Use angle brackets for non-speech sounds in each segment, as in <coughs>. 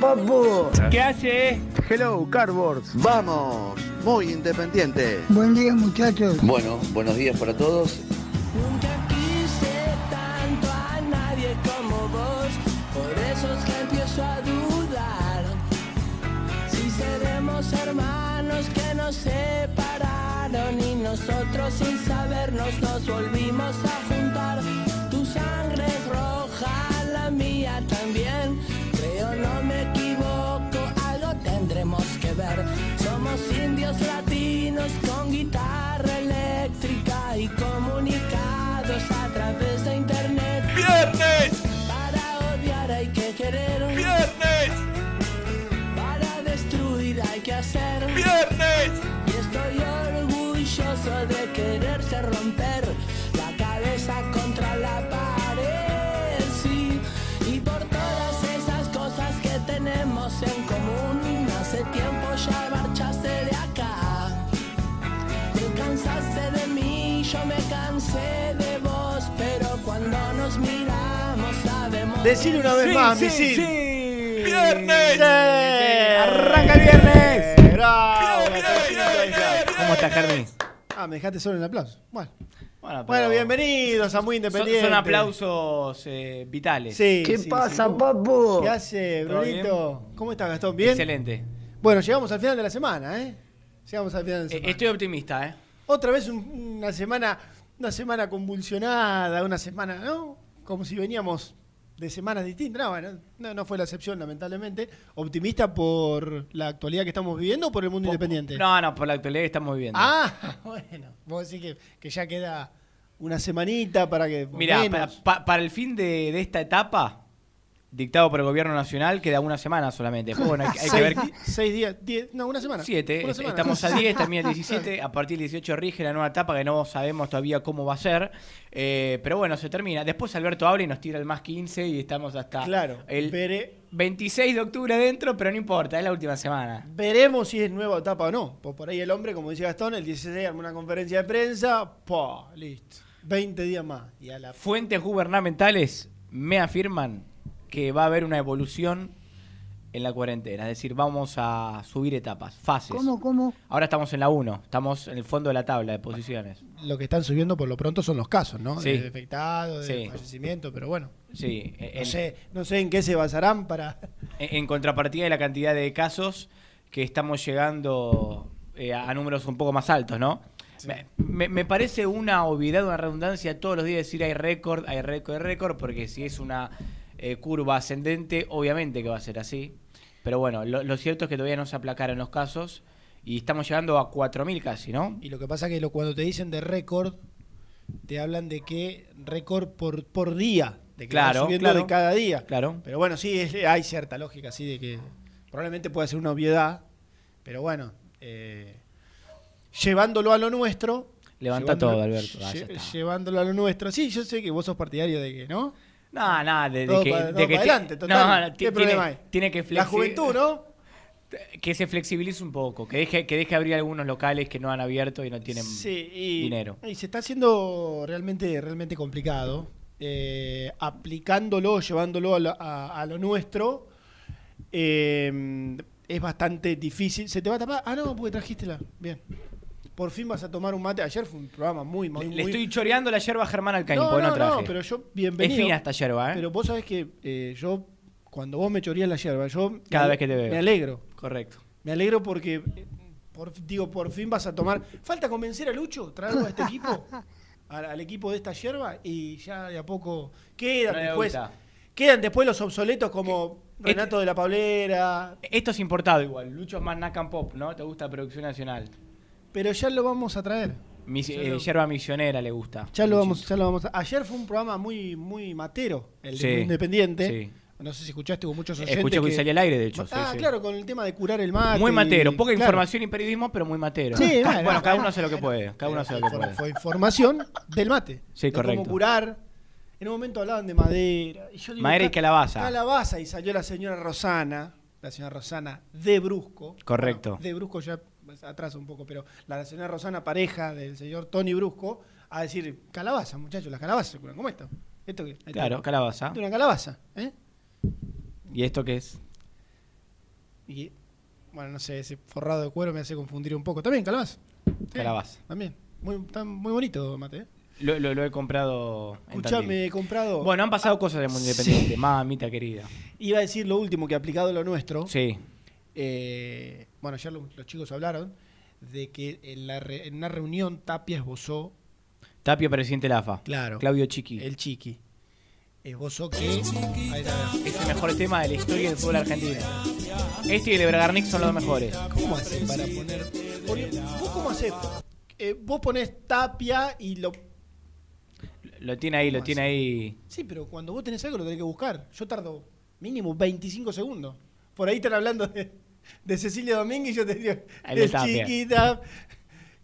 Papu? ¿qué hace? Hello, Cardboards. Vamos, muy independiente. Buen día, muchachos. Bueno, buenos días para todos. Nos miramos sabemos. Decir una vez más, sí, misil. sí. ¡Viernes! Sí. Arranca el viernes. ¡Bravo! ¿Cómo estás, Germi? Ah, me dejaste solo el aplauso. Bueno, Bueno, bienvenidos a Muy Independiente. son aplausos eh, vitales. Sí, ¿Qué sí, pasa, sí. papu? ¿Qué hace, ¿Todo Brunito? ¿Cómo estás, Gastón? ¿Bien? Excelente. Bueno, llegamos al final de la semana, ¿eh? Llegamos al final de la Eh, semana. estoy optimista, ¿eh? Otra vez un- una semana, una semana convulsionada, una semana, ¿no? Como si veníamos de semanas distintas. No, bueno, no, no fue la excepción, lamentablemente. ¿Optimista por la actualidad que estamos viviendo o por el mundo independiente? No, no, por la actualidad que estamos viviendo. Ah, <laughs> bueno. Vos decís que, que ya queda una semanita para que. Mira, pa- para el fin de, de esta etapa, dictado por el gobierno nacional, queda una semana solamente. Después, bueno, hay, que- hay que seis, ver. <laughs> seis días, diez, no, una semana. Siete, Una est- semana. estamos a 10, también el <laughs> 17, a partir del 18 rige la nueva etapa que no sabemos todavía cómo va a ser, eh, pero bueno, se termina. Después Alberto abre y nos tira el más 15 y estamos hasta Claro. el vere- 26 de octubre adentro, pero no importa, es la última semana. veremos si es nueva etapa o no. Pues por ahí el hombre, como dice Gastón, el 16 arma una conferencia de prensa. ¡Pah! Listo. 20 días más. Y a la Fuentes gubernamentales me afirman que va a haber una evolución en la cuarentena, es decir, vamos a subir etapas, fases. ¿Cómo, cómo? Ahora estamos en la 1, estamos en el fondo de la tabla de posiciones. lo que están subiendo por lo pronto son los casos, ¿no? Sí. De infectados, de Sí. fallecimiento, pero bueno. Sí, No en- sé, no sé en qué se basarán para. <laughs> En, en contrapartida de la cantidad de casos que estamos llegando eh, a, números un poco más altos, ¿no? Me, me- me parece una obviedad, una redundancia todos los días decir hay récord, hay récord, hay récord, porque si es una eh, curva ascendente, obviamente que va a ser así. Pero bueno, lo, lo cierto es que todavía no se aplacaron los casos y estamos llegando a 4.000 casi, ¿no? Y lo que pasa que lo, cuando te dicen de récord, te hablan de que récord por, por día. De que Claro, subiendo claro. de cada día. Claro. Pero bueno, sí, es- hay cierta lógica, sí, de que probablemente pueda ser una obviedad. Pero bueno, eh, llevándolo a lo nuestro. Levanta todo, Alberto. Ah, lle- llevándolo a lo nuestro. Sí, yo sé que vos sos partidario de que, ¿no? No, nada, de, que, de que ti- adelante, total. no, no, ¿Qué ti- tiene, problema hay? tiene que La juventud, ¿no? Que se flexibilice un poco, que deje, que deje abrir algunos locales que no han abierto y no tienen Sí, y, dinero. Y se está haciendo realmente, realmente complicado. eh, aplicándolo, llevándolo a, lo- a- a lo nuestro, eh, es bastante difícil. ¿Se te va a tapar? Ah, no, porque trajiste la. Bien. Por fin vas a tomar un mate. Ayer fue un programa muy, muy. Le estoy choreando la yerba a Germán Alcaín, no, no, no, traje. no, pero yo, es bienvenido. fina esta yerba, ¿eh? Pero vos sabés que eh, yo, cuando vos me chorías la yerba, yo. Cada me- vez que te veo. Me alegro. Correcto. Me alegro porque, eh, por, digo, por fin vas a tomar. Falta convencer a Lucho, traerlo a este equipo, <laughs> al, al equipo de esta yerba, y ya de a poco quedan después. Quedan después los obsoletos como Este- Renato de la Pablera. Esto es importado igual. Lucho es más Nacan Pop, ¿no? ¿Te gusta producción nacional? Pero ya lo vamos a traer. Mis- eh, yerba misionera le gusta. Ya lo vamos, ya lo vamos a... Ayer fue un programa muy, muy matero, el de Independiente. sí. No sé si escuchaste, hubo muchos oyentes. Escuché que que- salía al aire, de hecho. sí, ah, sí. claro, con el tema de curar el mate. Muy y- matero. Poca claro. información y periodismo, pero muy matero. Sí, Ca- bueno, bueno, cada uno hace lo que puede. Cada uno hace lo que puede. Fue información del mate. Sí, de correcto. Cómo curar. En un momento hablaban de madera. Y yo digo, Madera y "Ca- calabaza". Calabaza. Y salió la señora Rosana. La señora Rosana de Brusco. Correcto. Bueno, de Brusco ya atrás un poco, pero la señora Rosana, pareja del señor Tony Brusco, a decir, calabaza, muchachos, las calabazas se curan. ¿Cómo esto? ¿Esto qué? Ahí Claro, está. calabaza. Esto es una calabaza. ¿eh? ¿Y esto qué es? Y, bueno, no sé, ese forrado de cuero me hace confundir un poco. También calabaza. Sí, Calabaza. También. Muy, está muy bonito, mate. ¿eh? Lo, lo- lo he comprado en Escuchame, Tandil. he comprado. Bueno, han pasado cosas del mundo independiente. Mamita querida. Iba a decir lo último que aplicado lo nuestro. Sí. Eh, bueno, ayer lo- los chicos hablaron de que en, la re- en una reunión Tapia esbozó, Tapia, presidente de la AFA. Claro. Claudio Chiqui. el chiqui, esbozó que. Ahí está. Es el mejor tema de la historia del fútbol argentino. Este y el de Bragarnik son los mejores. ¿Cómo haces para poner.? ¿Vos cómo haces? Eh, vos ponés Tapia y lo. Lo tiene ahí, lo ¿Cómo tiene hace? ahí. Sí, pero cuando vos tenés algo lo tenés que buscar. Yo tardo mínimo 25 segundos. Por ahí están hablando de, de Cecilia Domínguez yo te digo. Ahí Tapia. chiquita.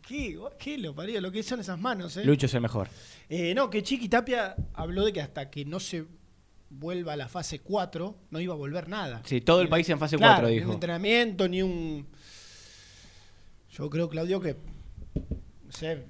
¿Qué, qué lo parió? Lo que son esas manos, ¿eh? Lucho es el mejor. Eh, no, que Chiqui Tapia habló de que hasta que no se vuelva a la fase 4, no iba a volver nada. Sí, todo el Ni- país en fase claro, 4, Ni dijo. un entrenamiento, ni un. Yo creo, Claudio, que. No sé,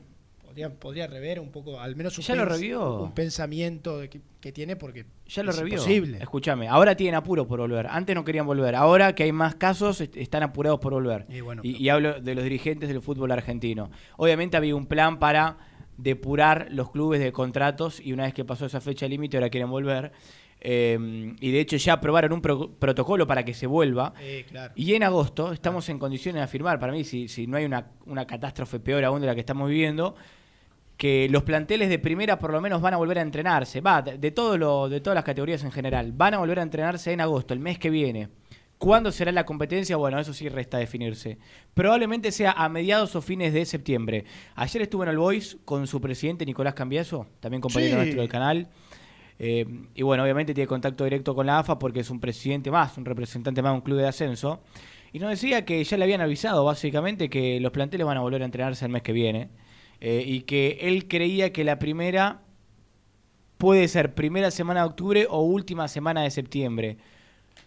podría, podría rever un poco, al menos un, ¿Ya lo revió? un pensamiento de que, que tiene, porque. Ya lo es revió. imposible. Escúchame, ahora tienen apuro por volver. Antes no querían volver. Ahora que hay más casos, est- están apurados por volver. Y bueno, y, pero- y hablo de los dirigentes del fútbol argentino. Obviamente había un plan para depurar los clubes de contratos y una vez que pasó esa fecha límite ahora quieren volver. Eh, y de hecho ya aprobaron un pro- protocolo para que se vuelva. Eh, claro. Y en agosto estamos en condiciones de afirmar, para mí, si, si no hay una, una catástrofe peor aún de la que estamos viviendo, que los planteles de primera por lo menos van a volver a entrenarse. Va, de, todo lo, de todas las categorías en general. Van a volver a entrenarse en agosto, el mes que viene. ¿Cuándo será la competencia? Bueno, eso sí resta definirse. Probablemente sea a mediados o fines de septiembre. Ayer estuve en el Voice con su presidente Nicolás Cambiaso, también compañero Sí. nuestro del canal. Eh, y bueno, obviamente tiene contacto directo con la AFA porque es un presidente más, un representante más de un club de ascenso. Y nos decía que ya le habían avisado básicamente que los planteles van a volver a entrenarse el mes que viene. Eh, y que él creía que la primera puede ser primera semana de octubre o última semana de septiembre.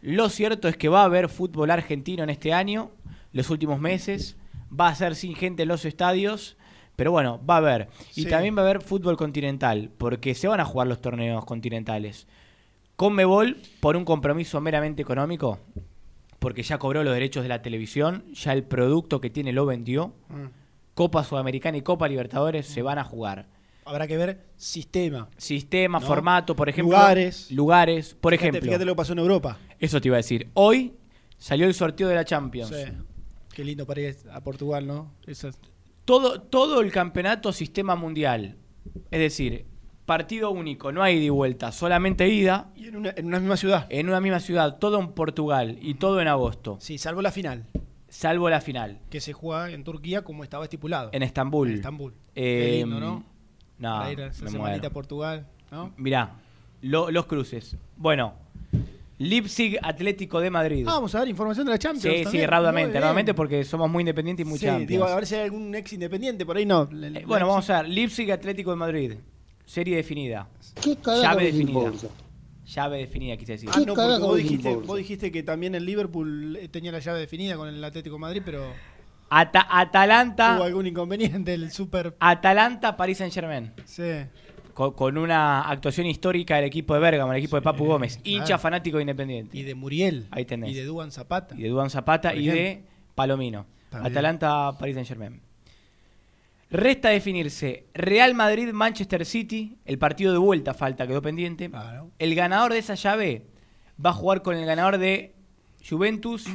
Lo cierto es que va a haber fútbol argentino en este año, los últimos meses. Va a ser sin gente en los estadios. Pero bueno, va a haber. Y Sí. también va a haber fútbol continental, porque se van a jugar los torneos continentales. Conmebol, por un compromiso meramente económico, porque ya cobró los derechos de la televisión, ya el producto que tiene lo vendió. Mm. Copa Sudamericana y Copa Libertadores se van a jugar. Habrá que ver sistema. Sistema, ¿No? formato, por ejemplo. Lugares. Lugares. Por Fíjate- ejemplo. Fíjate lo que pasó en Europa. Eso te iba a decir. Hoy salió el sorteo de la Champions. Sí. Qué lindo para ir a Portugal, ¿no? Esas- Todo, todo el campeonato sistema mundial. Es decir, partido único, no hay ida y vuelta, solamente ida Y en una, en una misma ciudad. en una misma ciudad, todo en Portugal y todo en agosto, Sí, salvo la final, salvo la final, que se juega en Turquía como estaba estipulado. en Estambul. En Estambul. Eh, Qué lindo, ¿no? No, para ir a esa me semanita muero. a Portugal, ¿no? Mirá, lo- los cruces. Bueno, Leipzig Atlético de Madrid. Ah, vamos a dar información de la Champions. sí, sí, también. Muy raudamente, raudamente porque somos muy independientes y muy Sí, Champions. digo, a ver si hay algún ex independiente, por ahí no. Le- Eh, le- bueno, le- vamos a ver. Leipzig Atlético de Madrid. Serie definida. ¿Qué Llave definida. Llave definida, quise decir. Ah, no, porque vos dijiste, importa? vos dijiste que también el Liverpool eh, tenía la llave definida con el Atlético de Madrid, pero Ata- Atalanta, hubo algún inconveniente el Super. Atalanta, Paris Saint Germain. Sí. Con, con una actuación histórica del equipo de Bergamo, el equipo de Papu Gómez, hincha claro. fanático de Independiente. Y de Muriel. Ahí tenés. Y de Duan Zapata. y de Duan Zapata y de. Palomino. También. Atalanta, Paris Saint Germain. Resta definirse Real Madrid, Manchester City. El partido de vuelta falta, quedó pendiente. Claro. El ganador de esa llave va a jugar con el ganador de Juventus,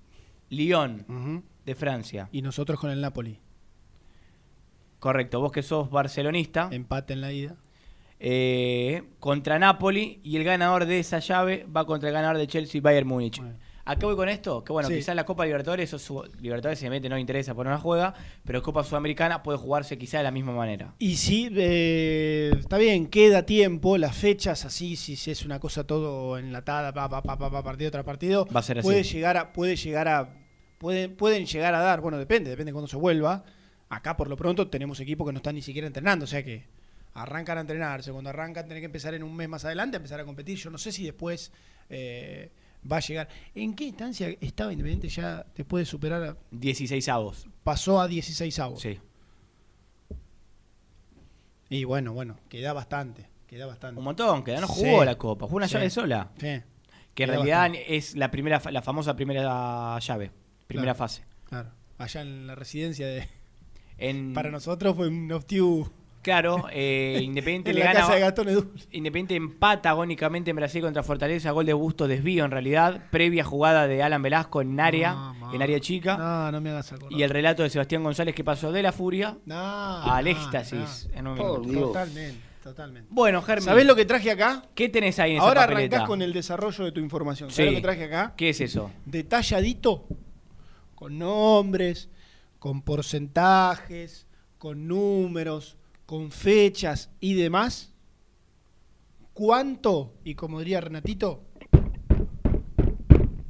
<clears throat> Lyon, Ujú. de Francia. Y nosotros con el Napoli. Correcto, vos que sos barcelonista. Empate en la ida. eh, contra Napoli y el ganador de esa llave va contra el ganador de Chelsea Bayern Múnich. Bueno. ¿A qué voy con esto? Que bueno, Sí. quizás la Copa Libertadores, su- Libertadores obviamente no interesa por no juega, pero Copa Sudamericana puede jugarse quizá de la misma manera. Y sí, eh, está bien, queda tiempo, las fechas así, si es una cosa todo enlatada, pa, pa, pa, pa, pa, partido tras partido, Va a ser así. puede llegar a, puede llegar a, pueden, pueden llegar a dar, bueno, depende, depende de cuándo se vuelva. Acá por lo pronto tenemos equipos que no están ni siquiera entrenando, o sea que arrancan a entrenarse, cuando arrancan tienen que empezar en un mes más adelante, a empezar a competir. Yo no sé si después eh, va a llegar. ¿En qué instancia estaba Independiente ya después de superar, a- 16 avos. pasó a 16 avos? Sí. Y bueno, bueno, queda bastante, queda bastante. Un montón, que no Sí. jugó la Copa, jugó una Sí. llave sola. Sí, Que en Queda realidad bastante. es la primera la famosa primera llave, primera Claro. fase. claro. Allá en la residencia de... En, <laughs> Para nosotros fue un hostiu Claro, eh, Independiente <laughs> en le la gana. casa de Gastón Edu. Independiente empata agónicamente en Brasil contra Fortaleza, gol de Busto desvío en realidad, previa jugada de Alan Velasco en área, No, en área chica, No, no me hagas acordar. y el relato de Sebastián González que pasó de la furia No, al no, éxtasis en un minuto. Dios. Totalmente, totalmente. Bueno, Germán, ¿Sabés lo que traje acá? ¿qué tenés ahí en esa Ahora papeleta? arrancás con el desarrollo de tu información. Sí. ¿Sabés lo que traje acá? ¿Qué es eso? Detalladito, con nombres, con porcentajes, con números, con fechas y demás. ¿Cuánto? Y como diría Renatito,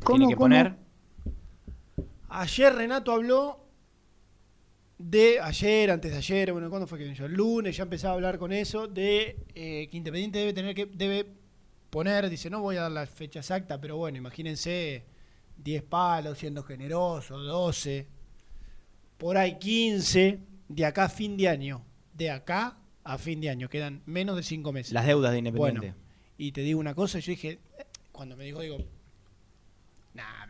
Tiene que poner. Ayer Renato habló de ayer, antes de ayer, bueno, ¿cuándo fue que yo? El lunes ya empezaba a hablar con eso, de eh, que Independiente debe tener que, debe poner, dice, no voy a dar la fecha exacta, pero bueno, imagínense 10 palos siendo generoso, 12, por ahí 15, de acá a fin de año, de acá a fin de año, quedan menos de 5 meses. Las deudas de Independiente. Bueno, y te digo una cosa, yo dije, cuando me dijo, digo, nah,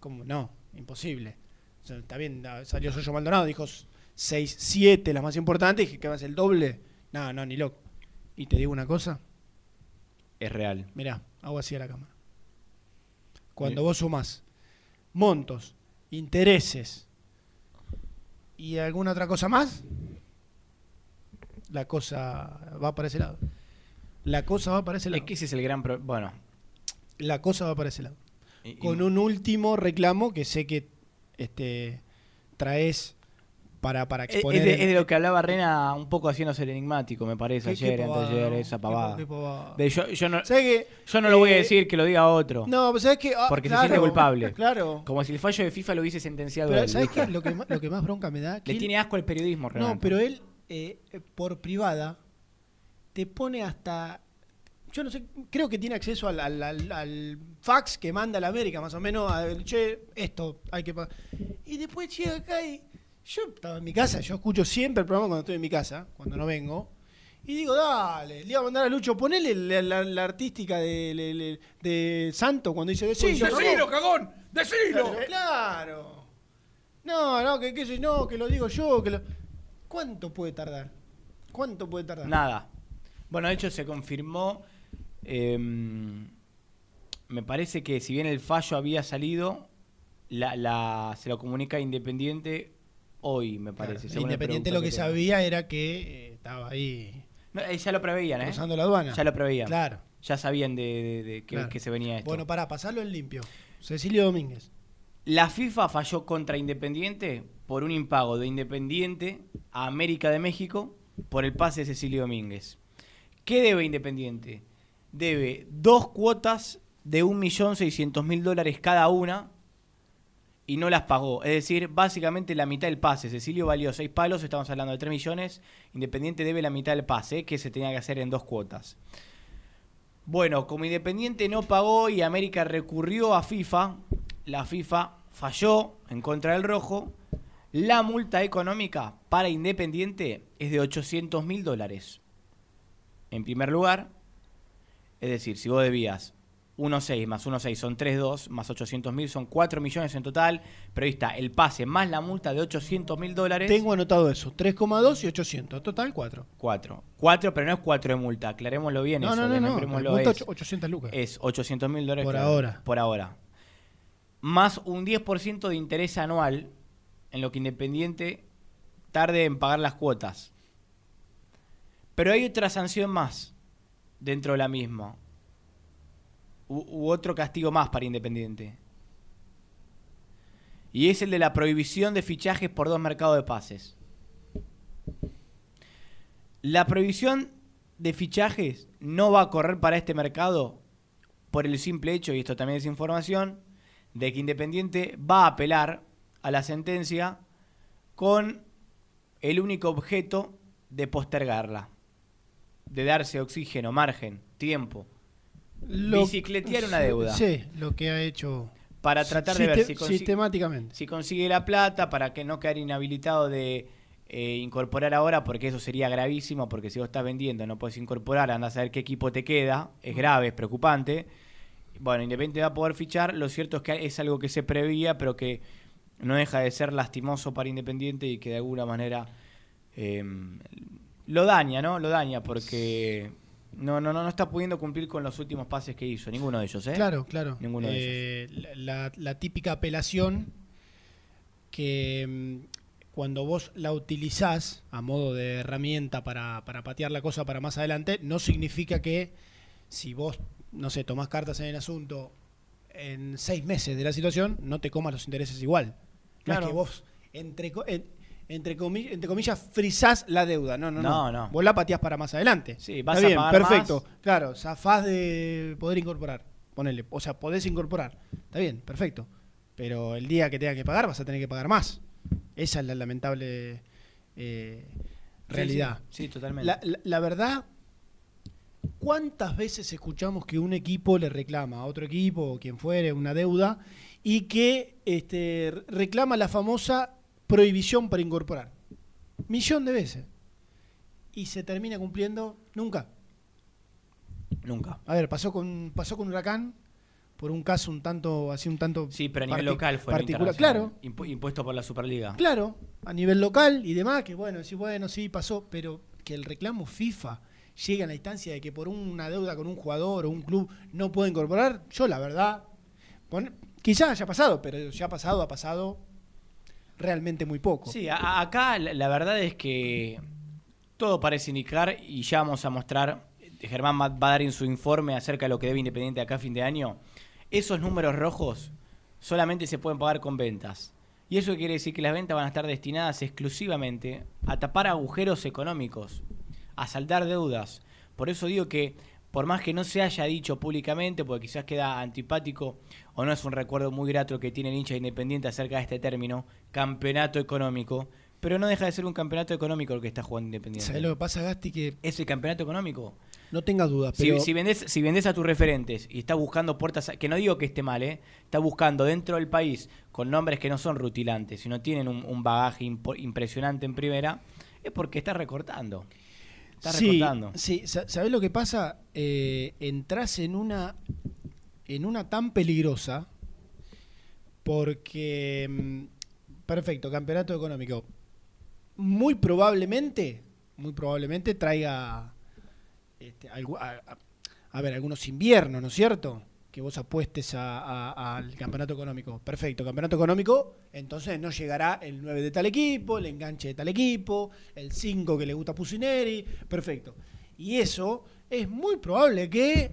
¿cómo no? Imposible. O sea, está bien, ah, salió Soyo Maldonado, dijo 6, 7, las más importantes, dije que va a ser el doble. No, no, ni loco. Y te digo una cosa, Es real. mirá, hago así a la cámara. Cuando vos sumás montos, intereses y alguna otra cosa más, la cosa va para ese lado. La cosa va para ese lado. Es que ese es el gran pro- Bueno. La cosa va para ese lado. y- y- Con un último reclamo que sé que este traes para, para es exponer. de, es de lo que hablaba Rena un poco haciéndose el enigmático, me parece, ¿Qué- qué ayer, pavada, anteayer, no? esa Qué pavada. qué pavada. De- yo, yo no, ¿Sabes qué? yo no lo voy a Eh, decir, que lo diga otro. No, pero ¿sabes qué? Ah, Porque se claro, siente culpable. <laughs> Claro. Como si el fallo de FIFA lo hubiese sentenciado Pero él, ¿sabes qué? Lo que, más, lo que más bronca me da. que Le él- tiene asco el periodismo, Renato. No, pero él, eh, eh, por privada, te pone hasta. Yo no sé, creo que tiene acceso al, al- al- al fax que manda la América, más o menos. A, che, esto hay que. pa-". Y después llega acá y. Yo estaba en mi casa, yo escucho siempre el programa cuando estoy en mi casa, cuando no vengo. Y digo, dale, le iba a mandar a Lucho, ponele la, la- la artística de, de Santo cuando dice decilo. ¡Decilo, cagón! ¡Decilo! Claro, claro. No, no, que, que, no, que lo digo yo, que lo... ¿Cuánto puede tardar? ¿Cuánto puede tardar? Nada. Bueno, de hecho se confirmó. eh, me parece que si bien el fallo había salido, la, la- se lo comunica Independiente hoy, me parece. Independiente lo que sabía era que eh, estaba ahí No, eh, ya lo preveían, ¿eh? cruzando la aduana. Ya lo preveían. Claro. Ya sabían de, de- de que, claro. que se venía esto. Bueno, para pasarlo en limpio. Cecilio Domínguez. La FIFA falló contra Independiente por un impago de Independiente a América de México por el pase de Cecilio Domínguez. ¿Qué debe Independiente? Debe dos cuotas de 1.600.000 dólares cada una y no las pagó. Es decir, básicamente la mitad del pase. Cecilio valió 6 palos, estamos hablando de 3 millones. Independiente debe la mitad del pase, que se tenía que hacer en dos cuotas. Bueno, como Independiente no pagó y América recurrió a FIFA, la FIFA falló en contra del rojo. La multa económica para Independiente es de 800 mil dólares. En primer lugar, es decir, si vos debías 1.6 más 1.6 son 3.2, más 800 mil son 4 millones en total, pero ahí está, el pase más la multa de 800 mil dólares. Tengo anotado eso, 3,2 y 800, total 4. 4. 4, pero no es 4 de multa, aclarémoslo bien No, eso. no, no, no, multa es, ocho- 800 lucas. es 800 mil dólares. Por claro, ahora. Por ahora. Más un 10% de interés anual en lo que Independiente tarde en pagar las cuotas. Pero hay otra sanción más dentro de la misma. U, otro castigo más para Independiente. Y es el de la prohibición de fichajes por dos mercados de pases. La prohibición de fichajes no va a correr para este mercado por el simple hecho, y esto también es información, de que Independiente va a apelar a la sentencia con el único objeto de postergarla, de darse oxígeno, margen, tiempo, bicicletear una deuda. Sí, lo que ha hecho para tratar de ver si consigue, sistemáticamente. si consigue la plata, para que no quedar inhabilitado de eh, incorporar ahora, porque eso sería gravísimo, porque si vos estás vendiendo no puedes incorporar, anda a saber qué equipo te queda, es grave, es preocupante. Bueno, Independiente va a poder fichar, lo cierto es que es algo que se preveía, pero que no deja de ser lastimoso para Independiente y que de alguna manera eh, lo daña, ¿no? Lo daña porque no, no, no, no está pudiendo cumplir con los últimos pases que hizo, ninguno de ellos, ¿eh? Claro, claro. Ninguno de Eh, la, la típica apelación que mm, cuando vos la utilizás a modo de herramienta para, para patear la cosa para más adelante, no significa que si vos, no sé, tomás cartas en el asunto en seis meses de la situación, no te comas los intereses igual. No Claro. es que vos, entre, entre, comi- entre comillas, frizás la deuda. No, no, no. No, no. Vos la pateás para más adelante. Sí, vas Está a bien, pagar perfecto. más. Claro, zafás de poder incorporar. Ponele. O sea, podés incorporar. Está bien, perfecto. Pero el día que tenga que pagar, vas a tener que pagar más. Esa es la lamentable eh, realidad. Sí, sí, totalmente. La, la- la verdad, ¿cuántas veces escuchamos que un equipo le reclama a otro equipo o quien fuere una deuda y que este, reclama la famosa prohibición para incorporar? Millón de veces. Y se termina cumpliendo nunca. Nunca. A ver, pasó con pasó con Huracán por un caso un tanto así un tanto Sí, pero a nivel local fue particular. Claro, Impu- impuesto por la Superliga. Claro, a nivel local y demás, que bueno, sí, bueno, sí, pasó, pero que el reclamo FIFA llegue a la instancia de que por una deuda con un jugador o un club no puede incorporar, yo la verdad, pon- quizás haya pasado, pero ya ha pasado, ha pasado realmente muy poco. Sí, acá la, la verdad es que todo parece indicar y ya vamos a mostrar, eh, Germán va a dar en su informe acerca de lo que debe Independiente acá a fin de año, esos números rojos solamente se pueden pagar con ventas. Y eso quiere decir que las ventas van a estar destinadas exclusivamente a tapar agujeros económicos, a saldar deudas. Por eso digo que, por más que no se haya dicho públicamente, porque quizás queda antipático o no es un recuerdo muy grato que tiene el hincha independiente acerca de este término, campeonato económico, pero no deja de ser un campeonato económico el que está jugando Independiente. ¿Sabés lo que pasa, Gasti? Que ¿Es el campeonato económico? no tengas dudas, Si, pero si vendés, si vendés a tus referentes y estás buscando puertas, que no digo que esté mal, ¿eh? estás buscando dentro del país con nombres que no son rutilantes, sino tienen un, un bagaje impo- impresionante en primera, es porque estás recortando. Estás sí, recortando. sí, sa- ¿sabés lo que pasa? Eh, entras en una en una tan peligrosa porque mm, perfecto, campeonato económico. Muy probablemente, muy probablemente traiga este, a, ver, algunos inviernos, ¿no es cierto? Que vos apuestes al campeonato económico. Perfecto, campeonato económico, entonces no llegará el 9 de tal equipo, el enganche de tal equipo, el 5 que le gusta Pusineri, perfecto. Y eso es muy probable que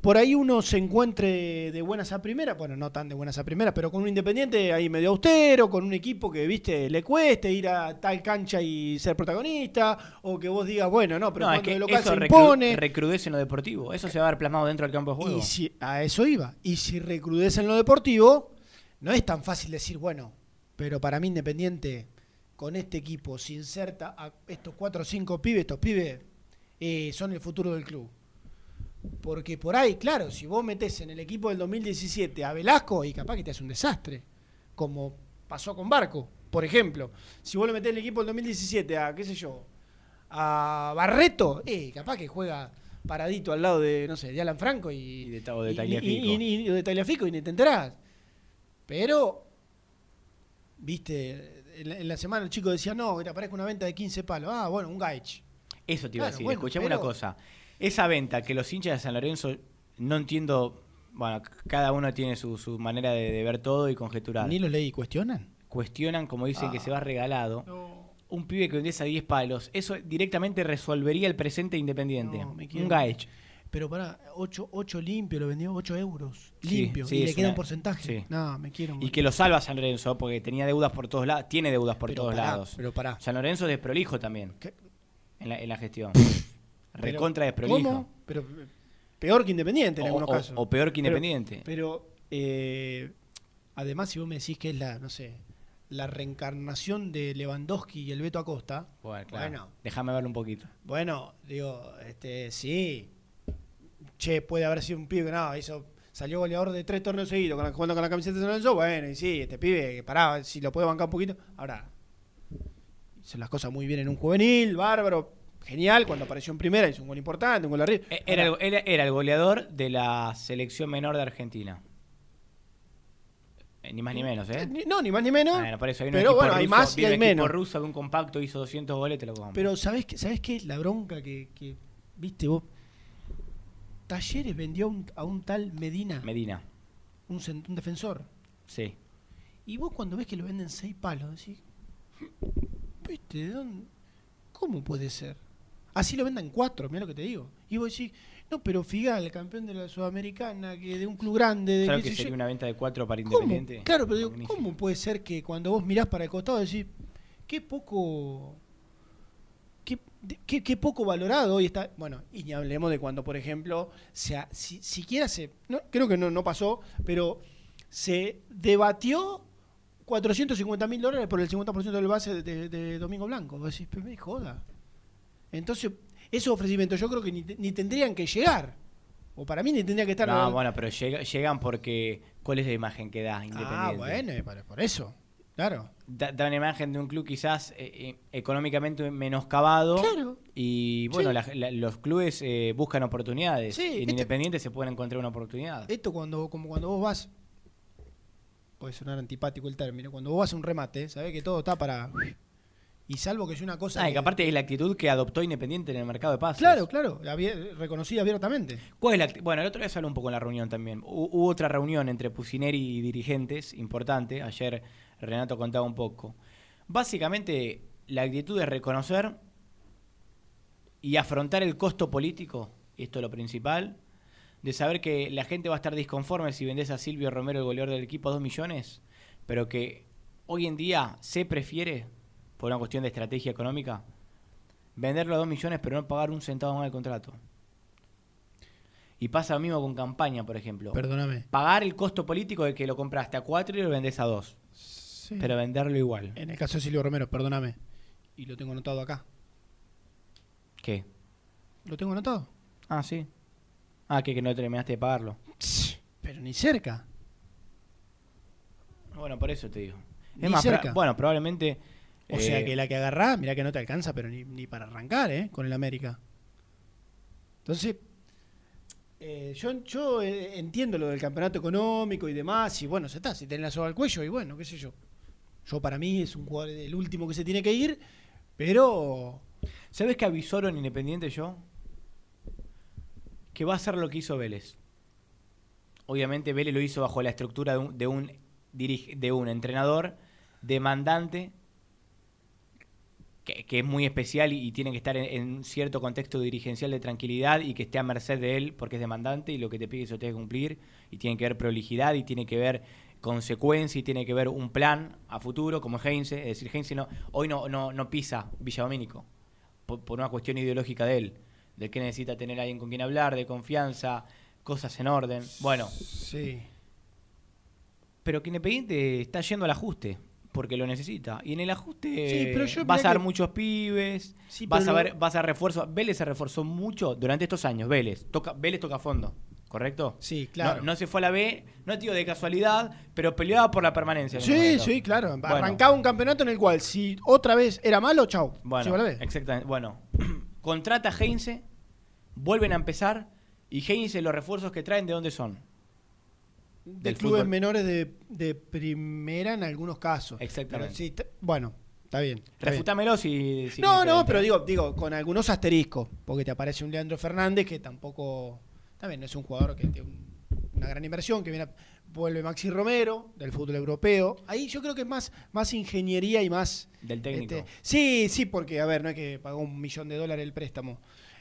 por ahí uno se encuentre de buenas a primeras, bueno, no tan de buenas a primeras, pero con un independiente ahí medio austero, con un equipo que, viste, le cueste ir a tal cancha y ser protagonista, o que vos digas, bueno, no, pero No, es cuando que el local eso se impone. recrudece en lo deportivo. Eso se va a ver plasmado dentro del campo de juego. Y si a eso iba. Y si recrudece en lo deportivo, no es tan fácil decir, bueno, pero para mí Independiente, con este equipo, se inserta a estos cuatro o cinco pibes, estos pibes eh, son el futuro del club. Porque por ahí, claro, si vos metés en el equipo del 2017 a Velasco, y capaz que te hace un desastre. Como pasó con Barco, por ejemplo. Si vos lo metés en el equipo del 2017 a, qué sé yo, a Barreto, eh, capaz que juega paradito al lado de, no sé, de Alan Franco y, Y de, o de y- Tagliafico. y- y- y de Tagliafico y ni te enterás. Pero, viste, en la, en la semana el chico decía, no, que te aparezca una venta de 15 palos. Ah, bueno, un Gaich. Eso te iba a decir. bueno, Escuchame pero- una cosa. Esa venta que los hinchas de San Lorenzo, no entiendo. Bueno, cada uno tiene su, su manera de, de ver todo y conjeturar. Ni lo leí y cuestionan. Cuestionan, como dicen, que Ah. se va regalado. Un pibe que vendiese a 10 palos. Eso directamente resolvería el presente independiente. No, me quiero- un Gaech. Pero para 8, limpio, lo vendió 8 euros. Limpio. sí, y le queda una- un porcentaje. sí. No, me quiero Y que lo salva San Lorenzo, porque tenía deudas por todos lados. Tiene deudas por Pero todos pará, lados. Pero pará. San Lorenzo es desprolijo también ¿Qué? en la, en la gestión. <laughs> Recontra desprolijo. ¿Cómo? Pero peor que Independiente en O- algunos o- casos. o peor que Independiente. Pero, eh, además, si vos me decís que es la, no sé, la reencarnación de Lewandowski y el Beto Acosta. Bueno, claro. Bueno, Déjame verlo un poquito. bueno, digo, este, sí. Che, puede haber sido un pibe que nada, hizo, salió goleador de tres torneos seguidos con la- jugando con la camiseta de San Lorenzo. Bueno, y sí, este pibe que paraba, si lo puede bancar un poquito. Ahora, hizo las cosas muy bien en un juvenil, bárbaro, genial. Cuando apareció en primera, hizo un gol importante, un gol arriba. Eh, Era el, era- era el goleador de la selección menor de Argentina. Eh, Ni más ni menos, ¿eh? Ni- No, ni más ni menos. Bueno, por eso hay un pero bueno, hay ruso, más y hay menos. ruso que un compacto hizo 200 goles, te lo compro. Pero ¿sabés qué? ¿Sabés qué? La bronca que, que viste vos. Talleres vendió a un, a un tal Medina, Medina, un, defensor. sí. Y vos cuando ves que lo venden seis palos, decís, ¿viste? ¿de dónde? ¿Cómo puede ser? Así lo vendan cuatro, mira lo que te digo. Y vos decís, no, pero Figal, el campeón de la Sudamericana, que de un club grande, de Claro que sería yo. una venta de 4 para ¿Cómo? Independiente. Claro, pero digo. ¿cómo puede ser que cuando vos mirás para el costado decís, qué poco. Qué, qué- qué poco valorado hoy está. Bueno, y ni hablemos de cuando, por ejemplo, se, ha- si, siquiera se. No, creo que no, no pasó, pero se debatió 450 mil dólares por el 50% del base de, de- de Domingo Blanco. Vos decís, pero me joda. Entonces, esos ofrecimientos yo creo que ni, te- ni tendrían que llegar. O para mí ni tendría que estar. No, bueno, pero llega- llegan porque. ¿Cuál es la imagen que da Independiente? ah, bueno, por eso. Claro. Da, da una imagen de un club quizás eh, eh, económicamente menoscabado. Claro. Y bueno, Sí. la- la- los clubes eh, buscan oportunidades. Sí, en Independiente se pueden encontrar una oportunidad. Esto cuando, como cuando vos vas, puede sonar antipático el término, cuando vos vas a un remate, sabés que todo está para... Y salvo que es una cosa... Ah, y que- que aparte es la actitud que adoptó Independiente en el mercado de pases. Claro, claro, reconocida abiertamente. ¿Cuál es la acti- bueno, el otro día se habló un poco en la reunión también. Hu- Hubo otra reunión entre Pusineri y dirigentes, importante. Ayer Renato contaba un poco. Básicamente, la actitud es reconocer y afrontar el costo político, y esto es lo principal, de saber que la gente va a estar disconforme si vendés a Silvio Romero, el goleador del equipo, a 2 millones, pero que hoy en día se prefiere, por una cuestión de estrategia económica, venderlo a 2 millones pero no pagar un centavo más del contrato. Y pasa lo mismo con campaña, por ejemplo. Perdóname. Pagar el costo político de que lo compraste a 4 y lo vendés a 2. Pero venderlo igual. En el caso de Silvio Romero, perdóname. Y lo tengo anotado acá. ¿Qué? ¿Lo tengo anotado? Ah, sí. Ah, que, que no terminaste de pagarlo. Pero ni cerca. Bueno, por eso te digo. Ni Es más, cerca. bueno, probablemente. O eh, sea que la que agarrás, mirá que no te alcanza, pero ni, ni para arrancar, ¿eh? Con el América. Entonces, eh, yo, yo eh, entiendo lo del campeonato económico y demás, y bueno, se está, si tenés la soga al cuello, y bueno, qué sé yo. Yo para mí es un jugador el último que se tiene que ir, pero ¿Sabes qué avisó en Independiente yo? Que va a hacer lo que hizo Vélez. Obviamente Vélez lo hizo bajo la estructura de un, de un, de un entrenador demandante que, que es muy especial y, y tiene que estar en, en un cierto contexto dirigencial de tranquilidad y que esté a merced de él porque es demandante y lo que te pide eso tiene que cumplir y tiene que ver prolijidad y tiene que ver consecuencia y tiene que ver un plan a futuro como Heinze, es decir, Heinze no, hoy no, no, no pisa Villa Domínico por, por una cuestión ideológica de él, de que necesita tener alguien con quien hablar, de confianza, cosas en orden. Bueno, sí. pero que Independiente está yendo al ajuste. Porque lo necesita. Y en el ajuste Sí, pero yo vas a ver que- muchos pibes, Sí, vas a ver, vas a refuerzo. Vélez se reforzó mucho durante estos años. Vélez toca, Vélez toca fondo, ¿correcto? Sí, claro. No, no se fue a la B, no digo de casualidad, pero peleaba por la permanencia. Sí, sí, claro. Bueno. Arrancaba un campeonato en el cual si otra vez era malo, chau. Bueno, exactamente. Bueno, <clears throat> contrata a Heinze, vuelven a empezar y Heinze los refuerzos que traen, ¿de dónde son? De del clubes fútbol. menores de, de primera en algunos casos. Exactamente. Sí, bueno, está bien. está bien. Refutámelo si... si no, no, pero digo, digo, con algunos asteriscos, porque te aparece un Leandro Fernández que tampoco, también no es un jugador que tiene un- una gran inversión, que viene a- vuelve Maxi Romero del fútbol europeo. Ahí yo creo que es más, más ingeniería y más... Del técnico. este, sí, sí, porque, a ver, no es que pagó un millón de dólares el préstamo.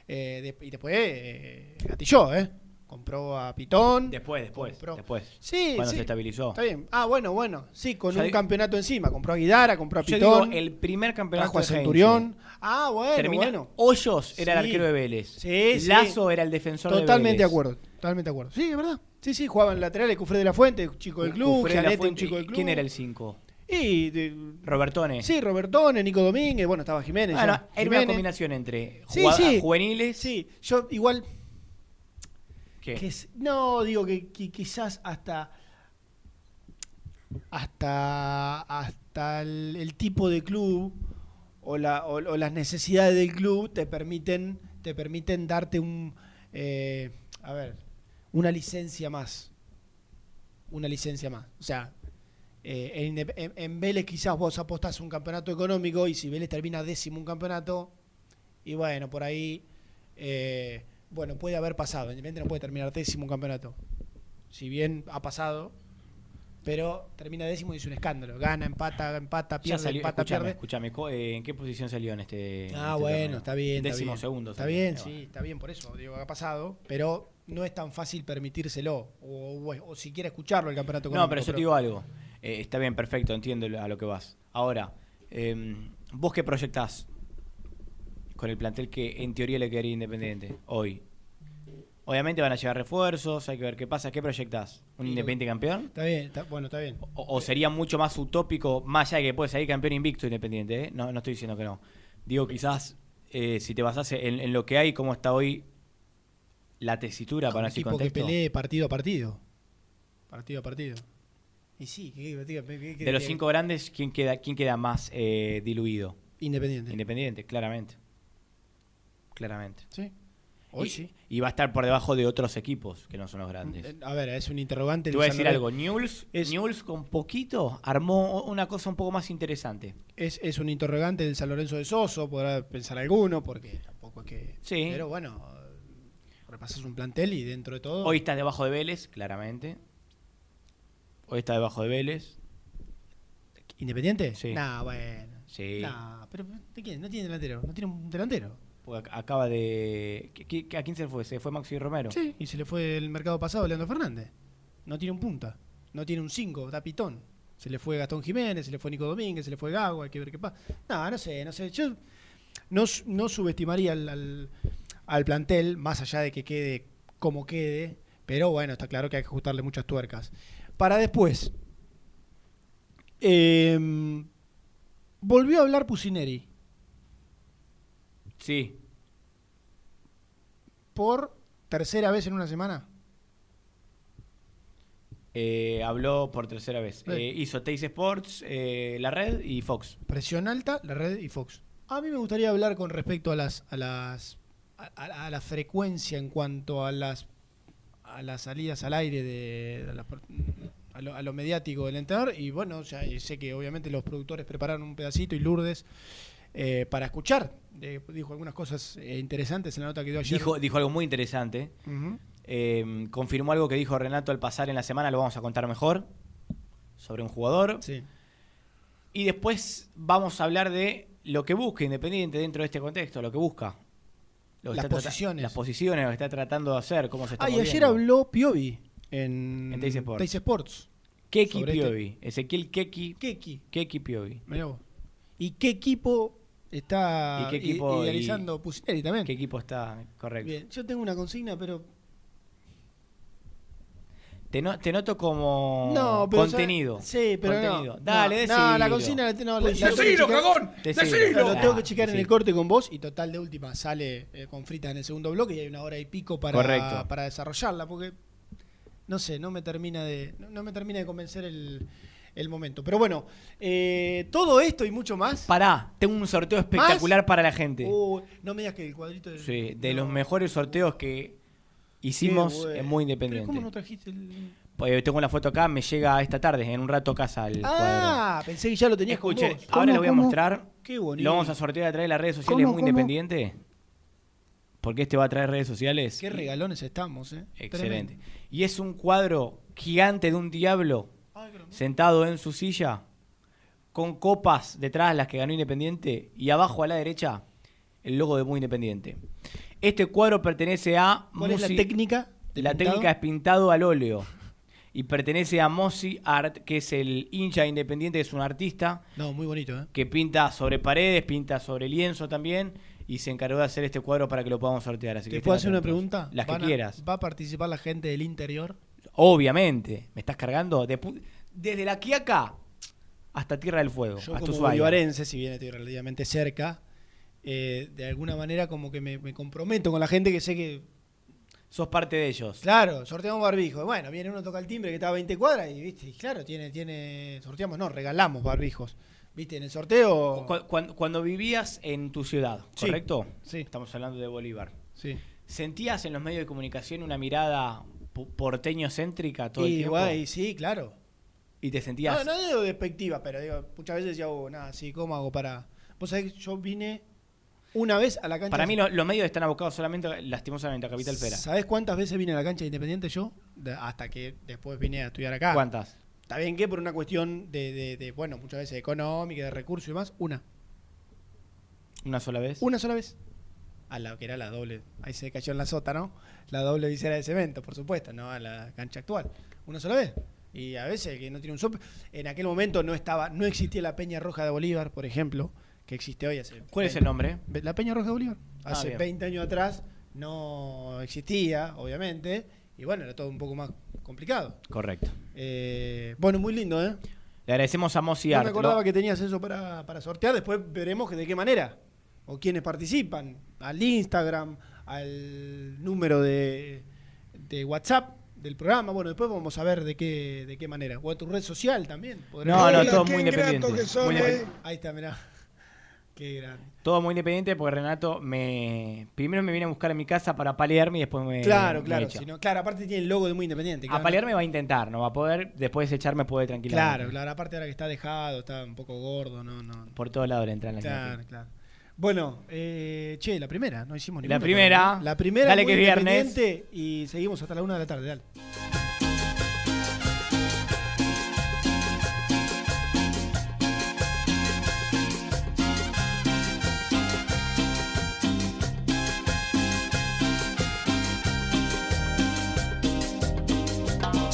Eh, de- y después eh, gatilló, ¿eh? Compró a Pitón. Después, después, compró- después. Sí, Cuando sí. se estabilizó. Está bien. Ah, bueno, bueno. Sí, con Yo un digo- campeonato encima. Compró a Guidara, compró a Yo Pitón. digo, el primer campeonato trajo a de. Centurión. Ah, bueno, Termina- bueno. Hoyos era el arquero de Vélez. Sí, sí. Lazo era el defensor Totalmente de de Vélez. acuerdo. Totalmente de acuerdo. Sí, es verdad. Sí, sí, jugaban laterales. Cufré de la Fuente, chico del club. Cufré de la Gianete, un Fuente. chico del club. ¿Quién era el 5? Y, de- Robertone. sí, Robertone, Nico Domínguez. Bueno, estaba Jiménez. Bueno, ya. era una combinación entre sí. juveniles. Sí, yo igual. No, digo que, quizás hasta. Hasta. Hasta el, tipo de club o, la, o, o las necesidades del club te permiten. Te permiten darte un. eh, a ver. Una licencia más. Una licencia más. O sea. eh, en Vélez quizás vos apostás un campeonato económico y si Vélez termina décimo un campeonato, y bueno, por ahí, eh, bueno, puede haber pasado. Independiente no puede terminar décimo un campeonato. Si bien ha pasado, pero termina décimo y es un escándalo. Gana, empata, empata, pierde, salió, empata, escúchame, pierde. escúchame, co- eh, ¿en qué posición salió en este en Ah, este bueno, torneo? está bien. está Décimo bien. segundo. Está bien, sí, está bien, por eso digo ha pasado, pero no es tan fácil permitírselo. O, o, o siquiera escucharlo el campeonato No, pero yo te digo algo. Eh, está bien, perfecto, entiendo a lo que vas. Ahora, eh, ¿vos qué proyectás con el plantel que en teoría le quedaría Independiente hoy? Obviamente van a llegar refuerzos, hay que ver qué pasa. ¿Qué proyectás? ¿Un Independiente campeón? Está bien, está- bueno, está bien. O, o sería mucho más utópico, más allá de que puede salir campeón invicto Independiente? ¿eh? No, no estoy diciendo que no. Digo, quizás, eh, si te basás en, en lo que hay, cómo está hoy la tesitura, para así equipo que contexto. pelee partido a partido. Partido a partido. Y sí, que- De los cinco grandes, ¿quién queda, quién queda más eh, diluido? Independiente. Independiente, claramente. Claramente. Sí. Hoy y, sí. y va a estar por debajo de otros equipos que no son los grandes. Eh, A ver, es un interrogante. Te voy a decir algo. Newell's, Es- Newell's con poquito armó una cosa un poco más interesante. Es, es un interrogante del San Lorenzo de Soso, podrá pensar alguno, porque tampoco es que. Sí. Pero bueno, repasas un plantel y dentro de todo. Hoy está debajo de Vélez, claramente. Hoy está debajo de Vélez. ¿Independiente? Sí. Nah, bueno. Sí. Nah, pero ¿de quién? No tiene delantero. No tiene un delantero. Porque acaba de. ¿Qui- qui- ¿A quién se fue? ¿Se fue Maxi Romero? Sí. Y se le fue el mercado pasado Leandro Fernández. No tiene un punta. No tiene un 5, da pitón. Se le fue Gastón Jiménez, se le fue Nico Domínguez, se le fue Gago, hay que ver qué pasa. No, no sé, no sé. Yo no, no subestimaría al, al, al plantel, más allá de que quede como quede. Pero bueno, está claro que hay que ajustarle muchas tuercas. Para después. em, volvió a hablar Pusineri Sí. Por tercera vez en una semana. Eh, habló por tercera vez. Sí. Eh, hizo Teis Sports, eh, La Red y Fox. Presión alta, la red y Fox. A mí me gustaría hablar con respecto a las a las a, la frecuencia en cuanto a las a las salidas al aire de a lo, a lo mediático del entrenador y bueno, ya sé que obviamente los productores prepararon un pedacito y Lourdes eh, para escuchar. Eh, dijo algunas cosas eh, interesantes en la nota que dio ayer. Dijo, dijo algo muy interesante. Eh, confirmó algo que dijo Renato al pasar en la semana, lo vamos a contar mejor. Sobre un jugador. Sí. Y después vamos a hablar de lo que busca Independiente dentro de este contexto, lo que busca. Lo que Las posiciones. Las posiciones, lo que está tratando de hacer, cómo se está Ah, y ayer habló Piovi en, En Teis Sports. Teis Sports. Keki sobre este- Piovi. Ezequiel Keki. Keki. Keki Piovi. ¿Y qué equipo está ¿Y qué equipo idealizando Pusineri también? ¿Qué equipo está correcto? Bien, yo tengo una consigna, pero Te, no- te noto como No, pero. contenido. Sí, pero contenido. no. Dale, no, no, la decilo. cocina la, no, la- la ¡Decilo, checar- cagón! Decilo. ¡Decilo! Lo tengo que Ah, checar en sí. el corte con vos y total de última sale eh, con fritas en el segundo bloque y hay una hora y pico para, Correcto. para desarrollarla porque no sé, no me termina de no, no me termina de convencer el, el momento. Pero bueno, eh, todo esto y mucho más. Pará, tengo un sorteo espectacular para la gente. Uh, no me digas que el cuadrito de, Sí, de no. los mejores sorteos que hicimos en Muy Independiente. ¿Cómo no trajiste el Pues tengo la foto acá, me llega esta tarde, en un rato casa el cuadro. Ah, pensé que ya lo tenías con vos. ahora les voy a ¿Cómo? mostrar. Qué bonito. Lo vamos a sortear a través de las redes sociales ¿Cómo, Muy cómo? Independiente. Porque este va a traer redes sociales. Qué regalones estamos, eh. Excelente. Tremendo. Y es un cuadro gigante de un diablo. Sentado en su silla, con copas detrás, las que ganó Independiente, y abajo a la derecha, el logo de Muy Independiente. Este cuadro pertenece a ¿Cuál es la Musi- técnica? de La pintado? técnica es pintado al óleo. Y pertenece a Mosi Art, que es el hincha independiente, que es un artista No, muy bonito, ¿eh? que pinta sobre paredes, pinta sobre lienzo también, y se encargó de hacer este cuadro para que lo podamos sortear. Así que ¿Te estén puedo hacer una pregunta? Las que ¿Van a- quieras. ¿Va a participar la gente del interior? Obviamente, me estás cargando de desde la Quiaca hasta Tierra del Fuego, Yo hasta como Ushuaia. bolivarense, si bien estoy relativamente cerca, eh, de alguna manera como que me, me comprometo con la gente que sé que, Sos parte de ellos. claro, sorteamos barbijo. Bueno, viene uno, toca el timbre que está a 20 cuadras y, viste, y claro, tiene, tiene, sorteamos, no, regalamos barbijos. Viste, en el sorteo... Cu- cuando, cuando vivías en tu ciudad, Sí. ¿correcto? Sí. Estamos hablando de Bolívar. Sí. ¿Sentías en los medios de comunicación una mirada po- porteño-céntrica todo el Y, tiempo? guay, sí, claro. Y te sentías... No, no digo despectiva, pero digo, muchas veces decía, oh, nada, sí, ¿cómo hago para...? Vos sabés que yo vine una vez a la cancha... Para mí lo- los medios están abocados solamente, lastimosamente, a Capital Fera. ¿Sabés cuántas veces vine a la cancha de Independiente yo? De- hasta que después vine a estudiar acá. ¿Cuántas? Está bien que por una cuestión de, de- de, bueno, muchas veces económica, de recursos y demás, una. ¿Una sola vez? Una sola vez. A la que era la doble, ahí se cayó en la sota, ¿no? La doble visera de cemento, por supuesto, no a la cancha actual. Una sola vez. Y a veces el que no tiene un sope. En aquel momento no estaba, no existía la Peña Roja de Bolívar, por ejemplo, que existe hoy hace. ¿Cuál es el nombre? La Peña Roja de Bolívar. Ah, Hace bien. 20 años atrás no existía, obviamente. Y bueno, era todo un poco más complicado. Correcto. Eh, bueno, muy lindo, ¿eh? Le agradecemos a Mosi No me acordaba Lo- que tenías eso para, para sortear. Después veremos que de qué manera. O quiénes participan. Al Instagram, al número de, de WhatsApp del programa. Bueno, después vamos a ver de qué, de qué manera. O a tu red social también. No, no, todo muy independiente. que son, Muy independ- eh. Ahí está, mirá. Qué grande. Todo muy independiente porque Renato me primero me viene a buscar en mi casa para palearme y después me Claro, me claro. echa. claro, aparte tiene el logo de muy independiente. A claro. palearme va a intentar, no va a poder, después echarme puede tranquilamente. Claro, claro. Aparte ahora que está dejado, está un poco gordo, no, no. Por todos lados le entran las Claro, claro. Bueno, eh, che, la primera, no hicimos La ninguna. primera. todavía, ¿no? La primera, Dale muy que es viernes. independiente, Y seguimos hasta la una de la tarde, dale.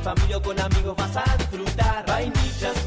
familia con amigos vas a disfrutar. Vainillas,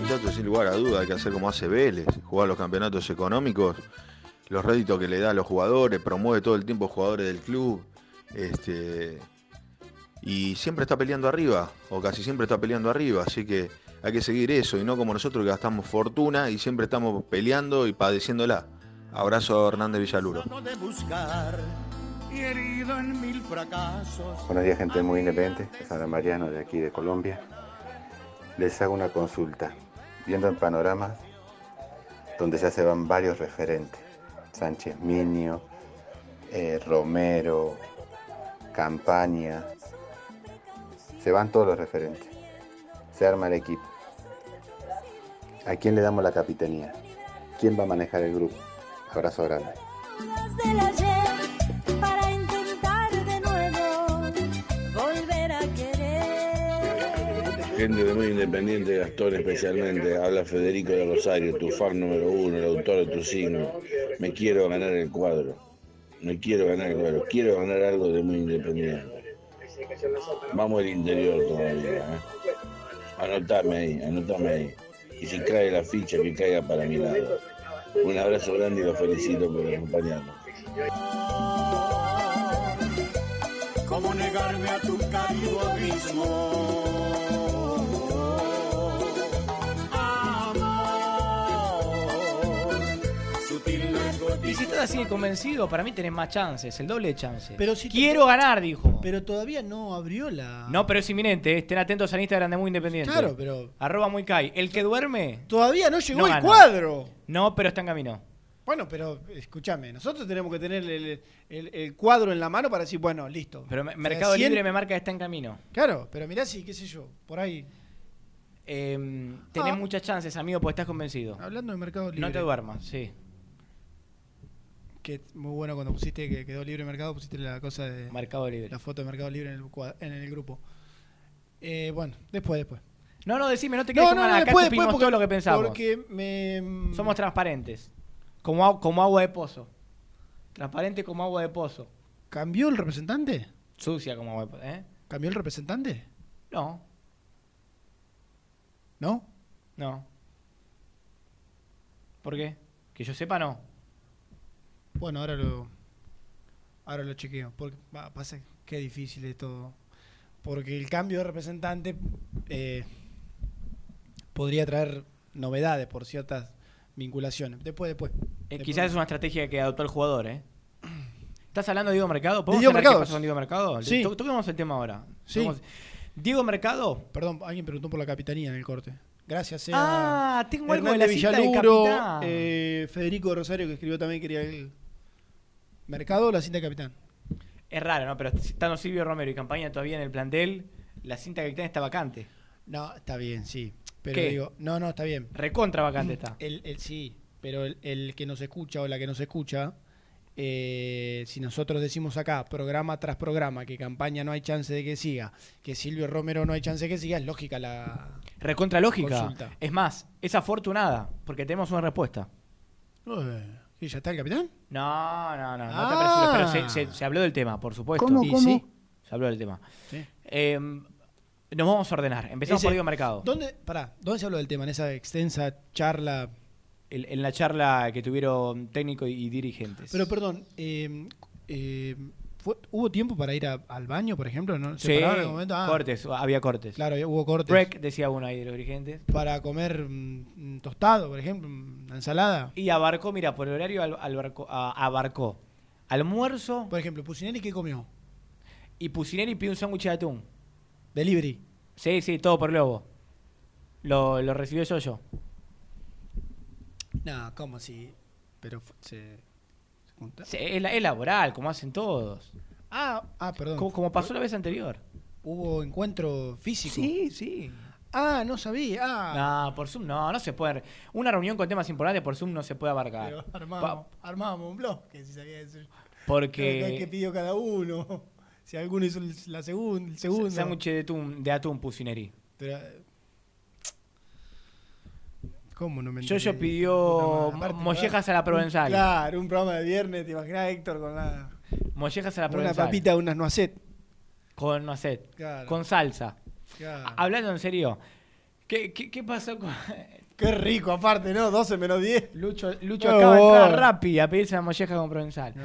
Muchachos, sin lugar a duda, hay que hacer como hace Vélez, jugar los campeonatos económicos, los réditos que le da a los jugadores, promueve todo el tiempo jugadores del club, este, y siempre está peleando arriba, o casi siempre está peleando arriba, así que hay que seguir eso, y no como nosotros que gastamos fortuna y siempre estamos peleando y padeciéndola. Abrazo a Hernández Villaluro. Buenos días, gente muy independiente. Es Ana Mariano de aquí de Colombia. Les hago una consulta. Viendo el panorama donde ya se van varios referentes: Sánchez Minio, eh, Romero, Campaña. Se van todos los referentes. Se arma el equipo. ¿A quién le damos la capitanía? ¿Quién va a manejar el grupo? Abrazo grande. De muy independiente, Gastón especialmente, habla Federico de Rosario, tu fan número uno, el autor de tu signo. Me quiero ganar el cuadro. Me quiero ganar el cuadro. Quiero ganar algo de muy independiente. Vamos al interior todavía. ¿eh? Anotame ahí, anotame ahí. Y si cae la ficha, que caiga para mi lado. Un abrazo grande y los felicito por acompañarnos. ¿Cómo negarme a tu cálido abismo? Si estás así de convencido, para mí tenés más chances, el doble de chances. Pero si te- Quiero ganar, dijo. Pero todavía no abrió la. No, pero es inminente, eh. estén atentos al Instagram de Muy Independiente. Claro, pero- Arroba Muy Kai. El que duerme. Todavía no llegó no el gana. cuadro. No, pero está en camino. Bueno, pero escúchame, nosotros tenemos que tener el, el- el cuadro en la mano para decir, bueno, listo. Pero me- O sea, Mercado 100 Libre me marca que está en camino. Claro, pero mirá si, qué sé yo, por ahí. Eh, tenés Ah. muchas chances, amigo, porque estás convencido. Hablando de Mercado Libre. No te duermas, sí. Que muy bueno cuando pusiste que quedó libre mercado, pusiste la cosa de. Mercado Libre. La foto de Mercado Libre en el, en el grupo. Eh, bueno, después, después. No, no, decime, no te quedes con ganas. Acá después, después, todo lo que pensamos. Porque me. Somos transparentes. Como, como agua de pozo. Transparente como agua de pozo. ¿Cambió el representante? Sucia como agua de pozo. ¿eh? ¿Cambió el representante? No, ¿No? no. ¿Por qué? Que yo sepa, no. Bueno, ahora lo. Ahora lo chequeo. Porque va, pasa que difícil es todo. Porque el cambio de representante eh, podría traer novedades por ciertas vinculaciones. Después, después. Eh, Después. quizás es una estrategia que adoptó el jugador, ¿eh? ¿Estás hablando de Diego Mercado? ¿Podemos Diego hablar qué Mercado. pasó con Diego Mercado? Sí. To- Toquemos el tema ahora. Sí. Diego Mercado. Perdón, alguien preguntó por la capitanía en el corte. Gracias, sea Ah, tengo algo de la de Villaluro, capitán. eh, Federico de Rosario, que escribió también, quería el mercado o la cinta de capitán. Es raro, ¿no? Pero estando Silvio Romero y campaña todavía en el plantel, la cinta capitán está vacante. No, está bien, sí. Pero ¿Qué? digo, no, no, está bien. Recontra vacante está. El, el- sí, pero el, el que nos escucha o la que nos escucha, eh, si nosotros decimos acá, programa tras programa, que campaña no hay chance de que siga, que Silvio Romero no hay chance de que siga, es lógica la Recontra lógica. consulta. Es más, es afortunada, porque tenemos una respuesta. Eh, ¿Y ya está el capitán? No, no, no, no te Ah. pero se, se- se habló del tema, por supuesto. ¿Cómo, Y cómo? sí, se habló del tema. Sí. Eh, nos vamos a ordenar. Empezamos Ese- por Diego Mercado. ¿Dónde, pará, ¿dónde se habló del tema? En esa extensa charla. El- en la charla que tuvieron técnico y, y dirigentes. Pero perdón, eh, eh, ¿fue- ¿hubo tiempo para ir a- al baño, por ejemplo? ¿No? ¿Se Sí, en algún momento? Ah, cortes, había cortes. Claro, hubo cortes. Break, decía uno ahí de los dirigentes. Para comer mm, tostado, por ejemplo, una ensalada. Y abarcó, mira, por el horario al- a- abarcó almuerzo Por ejemplo, Pusineri, ¿qué comió? y Pusineri pidió un sándwich de atún. Delivery. Sí, sí, todo por globo. Lo, lo recibió yo yo. No, ¿cómo así? Pero se, Sí, es, es laboral, como hacen todos. Ah, ah, perdón. Como, como pasó la vez anterior. ¿Hubo encuentro físico? Sí, sí. Ah, no sabía. Ah, No, por Zoom no, no se puede. Una reunión con temas importantes por Zoom no se puede abarcar. pero armábamos, armábamos un blog, que si sabía eso. Porque- ¿Qué pidió cada uno? <laughs> Si alguno hizo la segun- el segundo. Sándwich de atún, de atún Pusineri. Pero, ¿Cómo no me Yo enteré? yo pidió aparte, mollejas a la provenzal. Claro, un programa de viernes, te imaginas Héctor con la, Mollejas a la una provenzal. papita, unas noisette. Con. Claro. Con salsa. Claro. Hablando en serio. ¿Qué, qué, qué pasó con. <laughs> Qué rico, aparte, ¿no? 12 menos 10. Lucho, Lucho acaba de entrar rápido a pedirse una molleja con provenzal. No.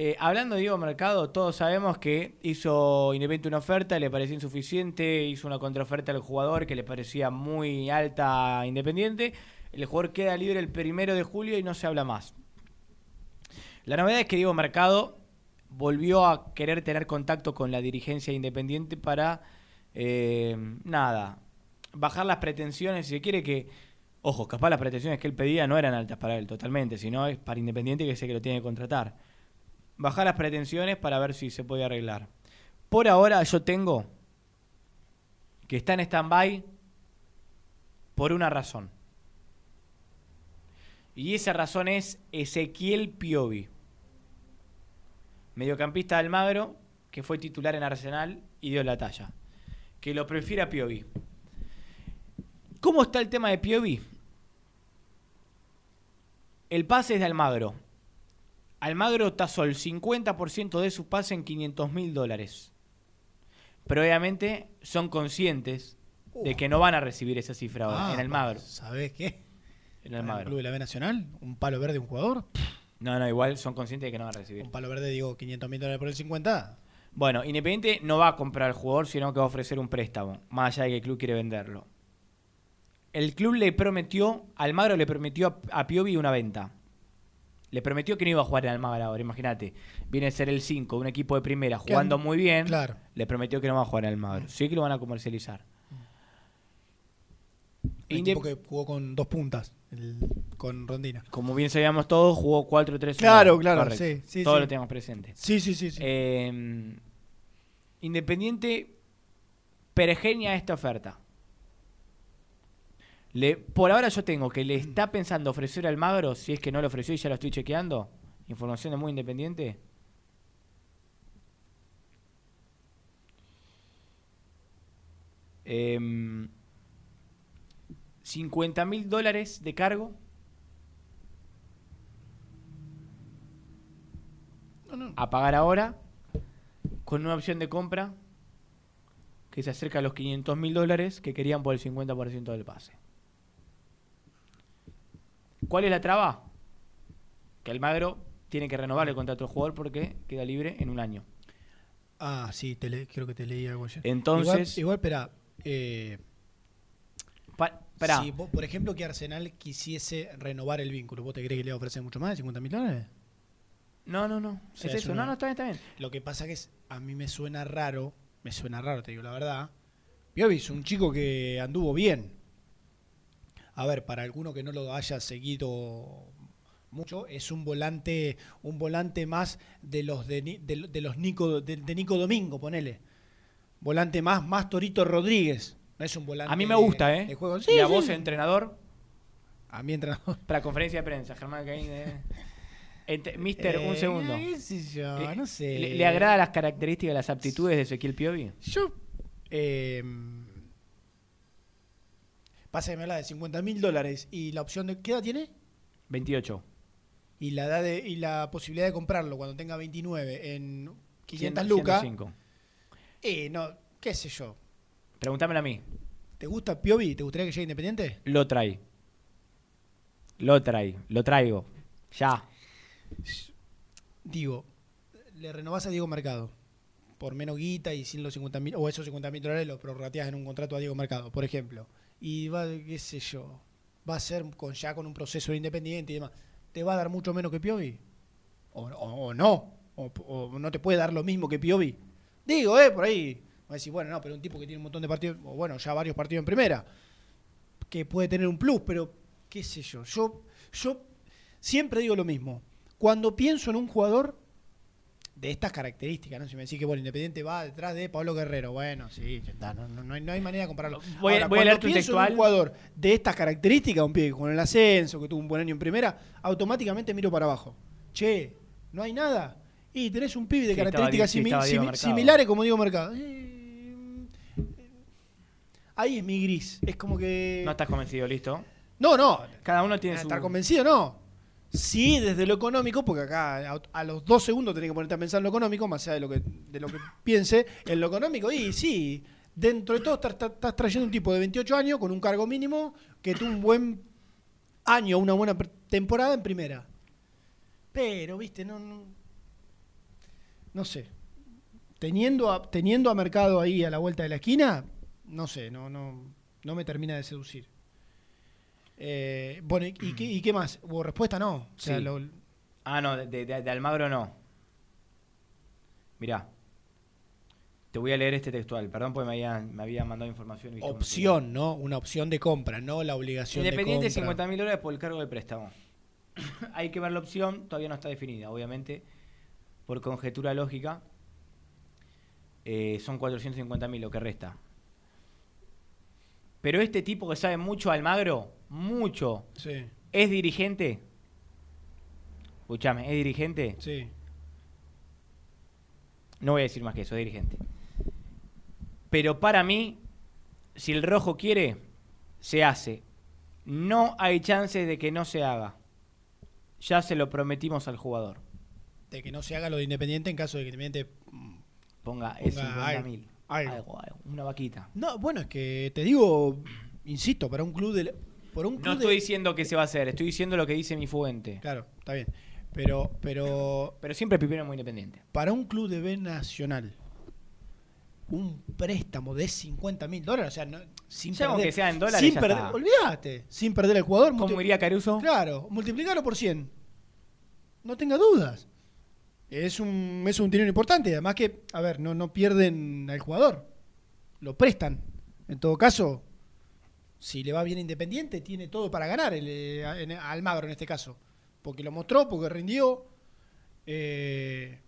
Eh, hablando de Diego Mercado, todos sabemos que hizo Independiente una oferta, le pareció insuficiente, hizo una contraoferta al jugador que le parecía muy alta a Independiente. El jugador queda libre el primero de julio y no se habla más. La novedad es que Diego Mercado volvió a querer tener contacto con la dirigencia de Independiente para, eh, nada, bajar las pretensiones, si se quiere que, ojo, capaz las pretensiones que él pedía no eran altas para él totalmente, sino es para Independiente que sé que lo tiene que contratar. Bajar las pretensiones para ver si se puede arreglar. Por ahora yo tengo que está en stand-by por una razón. Y esa razón es Ezequiel Piovi. Mediocampista de Almagro, que fue titular en Arsenal y dio la talla. Que lo prefiere a Piovi. ¿Cómo está el tema de Piovi? El pase es de Almagro. Almagro tasó el 50% de su pase en 500 mil dólares. Pero obviamente son conscientes de que no van a recibir esa cifra ahora Ah, en Almagro. ¿Sabés qué? En ¿En el Almagro. Club de la B Nacional? ¿Un palo verde de un jugador? No, no, igual son conscientes de que no van a recibir. Un palo verde, digo, 500 mil dólares por el 50. Bueno, Independiente no va a comprar al jugador, sino que va a ofrecer un préstamo, más allá de que el club quiere venderlo. El club le prometió, Almagro le prometió a, a Piovi una venta. Le prometió que no iba a jugar en Almagro ahora, imagínate. Viene a ser el 5, un equipo de primera, jugando and- muy bien. claro. Le prometió que no va a jugar en Almagro. Sí que lo van a comercializar. El tipo que jugó con dos puntas, el- con Rondina. Como bien sabíamos todos, jugó 4-3-1. Claro, claro, Correcto. sí, sí, Todo sí. lo tenemos presente. Sí, sí, sí. sí. Eh, Independiente pergenia esta oferta. Le, por ahora yo tengo que le está pensando ofrecer al Magro, si es que no lo ofreció y ya lo estoy chequeando. Información de muy independiente. Em, 50 mil dólares de cargo. A pagar ahora. Con una opción de compra que se acerca a los 500 mil dólares que querían por el 50% del pase. ¿Cuál es la traba? Que Almagro tiene que renovar el contrato del jugador porque queda libre en un año. Ah, sí, te le- creo que te leí algo ayer. Entonces- Igual, espera. Eh, Pa-. Si vos, por ejemplo, que Arsenal quisiese renovar el vínculo, ¿vos te crees que le ofrecer mucho más de 50 mil dólares? No, no, no. O sea, es eso. una- No, no, está bien, está bien. Lo que pasa que es, a mí me suena raro, me suena raro, te digo la verdad. Piovi es un chico que anduvo bien. A ver, para alguno que no lo haya seguido mucho, es un volante, un volante más de los de, Ni- de- de los Nico, de, de Nico Domingo, ponele. Volante más, más Torito Rodríguez. No es un volante A mí me gusta, ¿eh? juego. y Sí, a sí. vos, entrenador, A mi entrenador. <laughs> para conferencia de prensa, Germán Caín. eh. Ent- Mister, un Eh, segundo. qué sé yo, Le- no sé. ¿Le, le agrada las características, las aptitudes de Ezequiel Piovi? Yo. Eh, pasa que me habla de 50 mil dólares y la opción de. ¿Qué edad tiene? 28. Y la, edad de, y la posibilidad de comprarlo cuando tenga 29 en 500 100, lucas. 105. Eh, no, qué sé yo. Pregúntamelo a mí. ¿Te gusta Piovi? ¿Te gustaría que llegue independiente? Lo trae. Lo trae. Lo traigo. Ya. Digo, le renovás a Diego Mercado por menos guita y sin los 50 mil, o esos 50 mil dólares los prorrateas en un contrato a Diego Mercado, por ejemplo. Y va, qué sé yo, va a ser con ya con un proceso de independiente y demás. ¿Te va a dar mucho menos que Piovi? ¿O, o- o no? O, no te puede dar lo mismo que Piovi? Digo, eh, por ahí. Va a decir, bueno, no, pero un tipo que tiene un montón de partidos, o bueno, ya varios partidos en primera, que puede tener un plus, pero qué sé yo. Yo, yo siempre digo lo mismo. Cuando pienso en un jugador de estas características, ¿no? Si me decís que bueno, Independiente va detrás de Pablo Guerrero, bueno, sí, ya está, no, no- no hay, no hay manera de compararlo. Voy Ahora, voy a un textual. jugador de estas características, un pibe con el ascenso, que tuvo un buen año en primera, automáticamente miro para abajo. Che, no hay nada. Y tenés un pibe de Sí, características simi- simi- similares como Diego Mercado. Eh, ahí es mi gris. Es como que. No estás convencido, listo. No, no. Cada uno tiene su. Estar convencido, no. Sí, desde lo económico, porque acá a, a los dos segundos tenés que ponerte a pensar en lo económico, más allá de lo que, de lo que <laughs> piense. En lo económico, y sí, dentro de todo estás, trayendo un tipo de 28 años con un cargo mínimo que tuvo un buen año, una buena temporada en primera. Pero, viste, no, no, no sé. Teniendo a, teniendo a Mercado ahí a la vuelta de la esquina, no sé, no, no, no me termina de seducir. Eh, bueno, ¿y, y qué, y qué más? ¿Hubo respuesta? No. O sea, Sí. lo- Ah, no, de, de- de Almagro no. Mirá. Te voy a leer este textual. Perdón porque me habían, me habían mandado información. viste opción, ¿no? Una opción de compra, no la obligación Independiente de compra. 50 mil dólares por el cargo del préstamo. <clears throat> Hay que ver la opción, todavía no está definida, obviamente. Por conjetura lógica, eh, son 450 mil lo que resta. Pero este tipo que sabe mucho Almagro, mucho, Sí, ¿es dirigente? Escuchame, ¿es dirigente? sí. No voy a decir más que eso, es dirigente. Pero para mí, si el rojo quiere, se hace. No hay chances de que no se haga. Ya se lo prometimos al jugador. De que no se haga lo de Independiente en caso de que Independiente... Ponga, Ponga es 50 algo, mil. algo. Algo, algo, una vaquita. No, bueno, es que te digo, insisto, para un club de... Por un club No de- estoy diciendo que se va a hacer, estoy diciendo lo que dice mi fuente. Claro, está bien. Pero, pero Pero siempre Pipino es muy independiente. para un club de B Nacional, un préstamo de 50 mil dólares, o sea, no, sin Ya perder, que sea en dólares, sin ya perder, olvídate, sin perder el jugador. ¿Cómo iría Caruso? Claro, multiplicarlo por 100. No tenga dudas. Es un, es un dinero importante. Además que, a ver, no, no pierden al jugador. Lo prestan. En todo caso, si le va bien Independiente, tiene todo para ganar el, eh, Almagro en este caso. Porque lo mostró, porque rindió. Eh,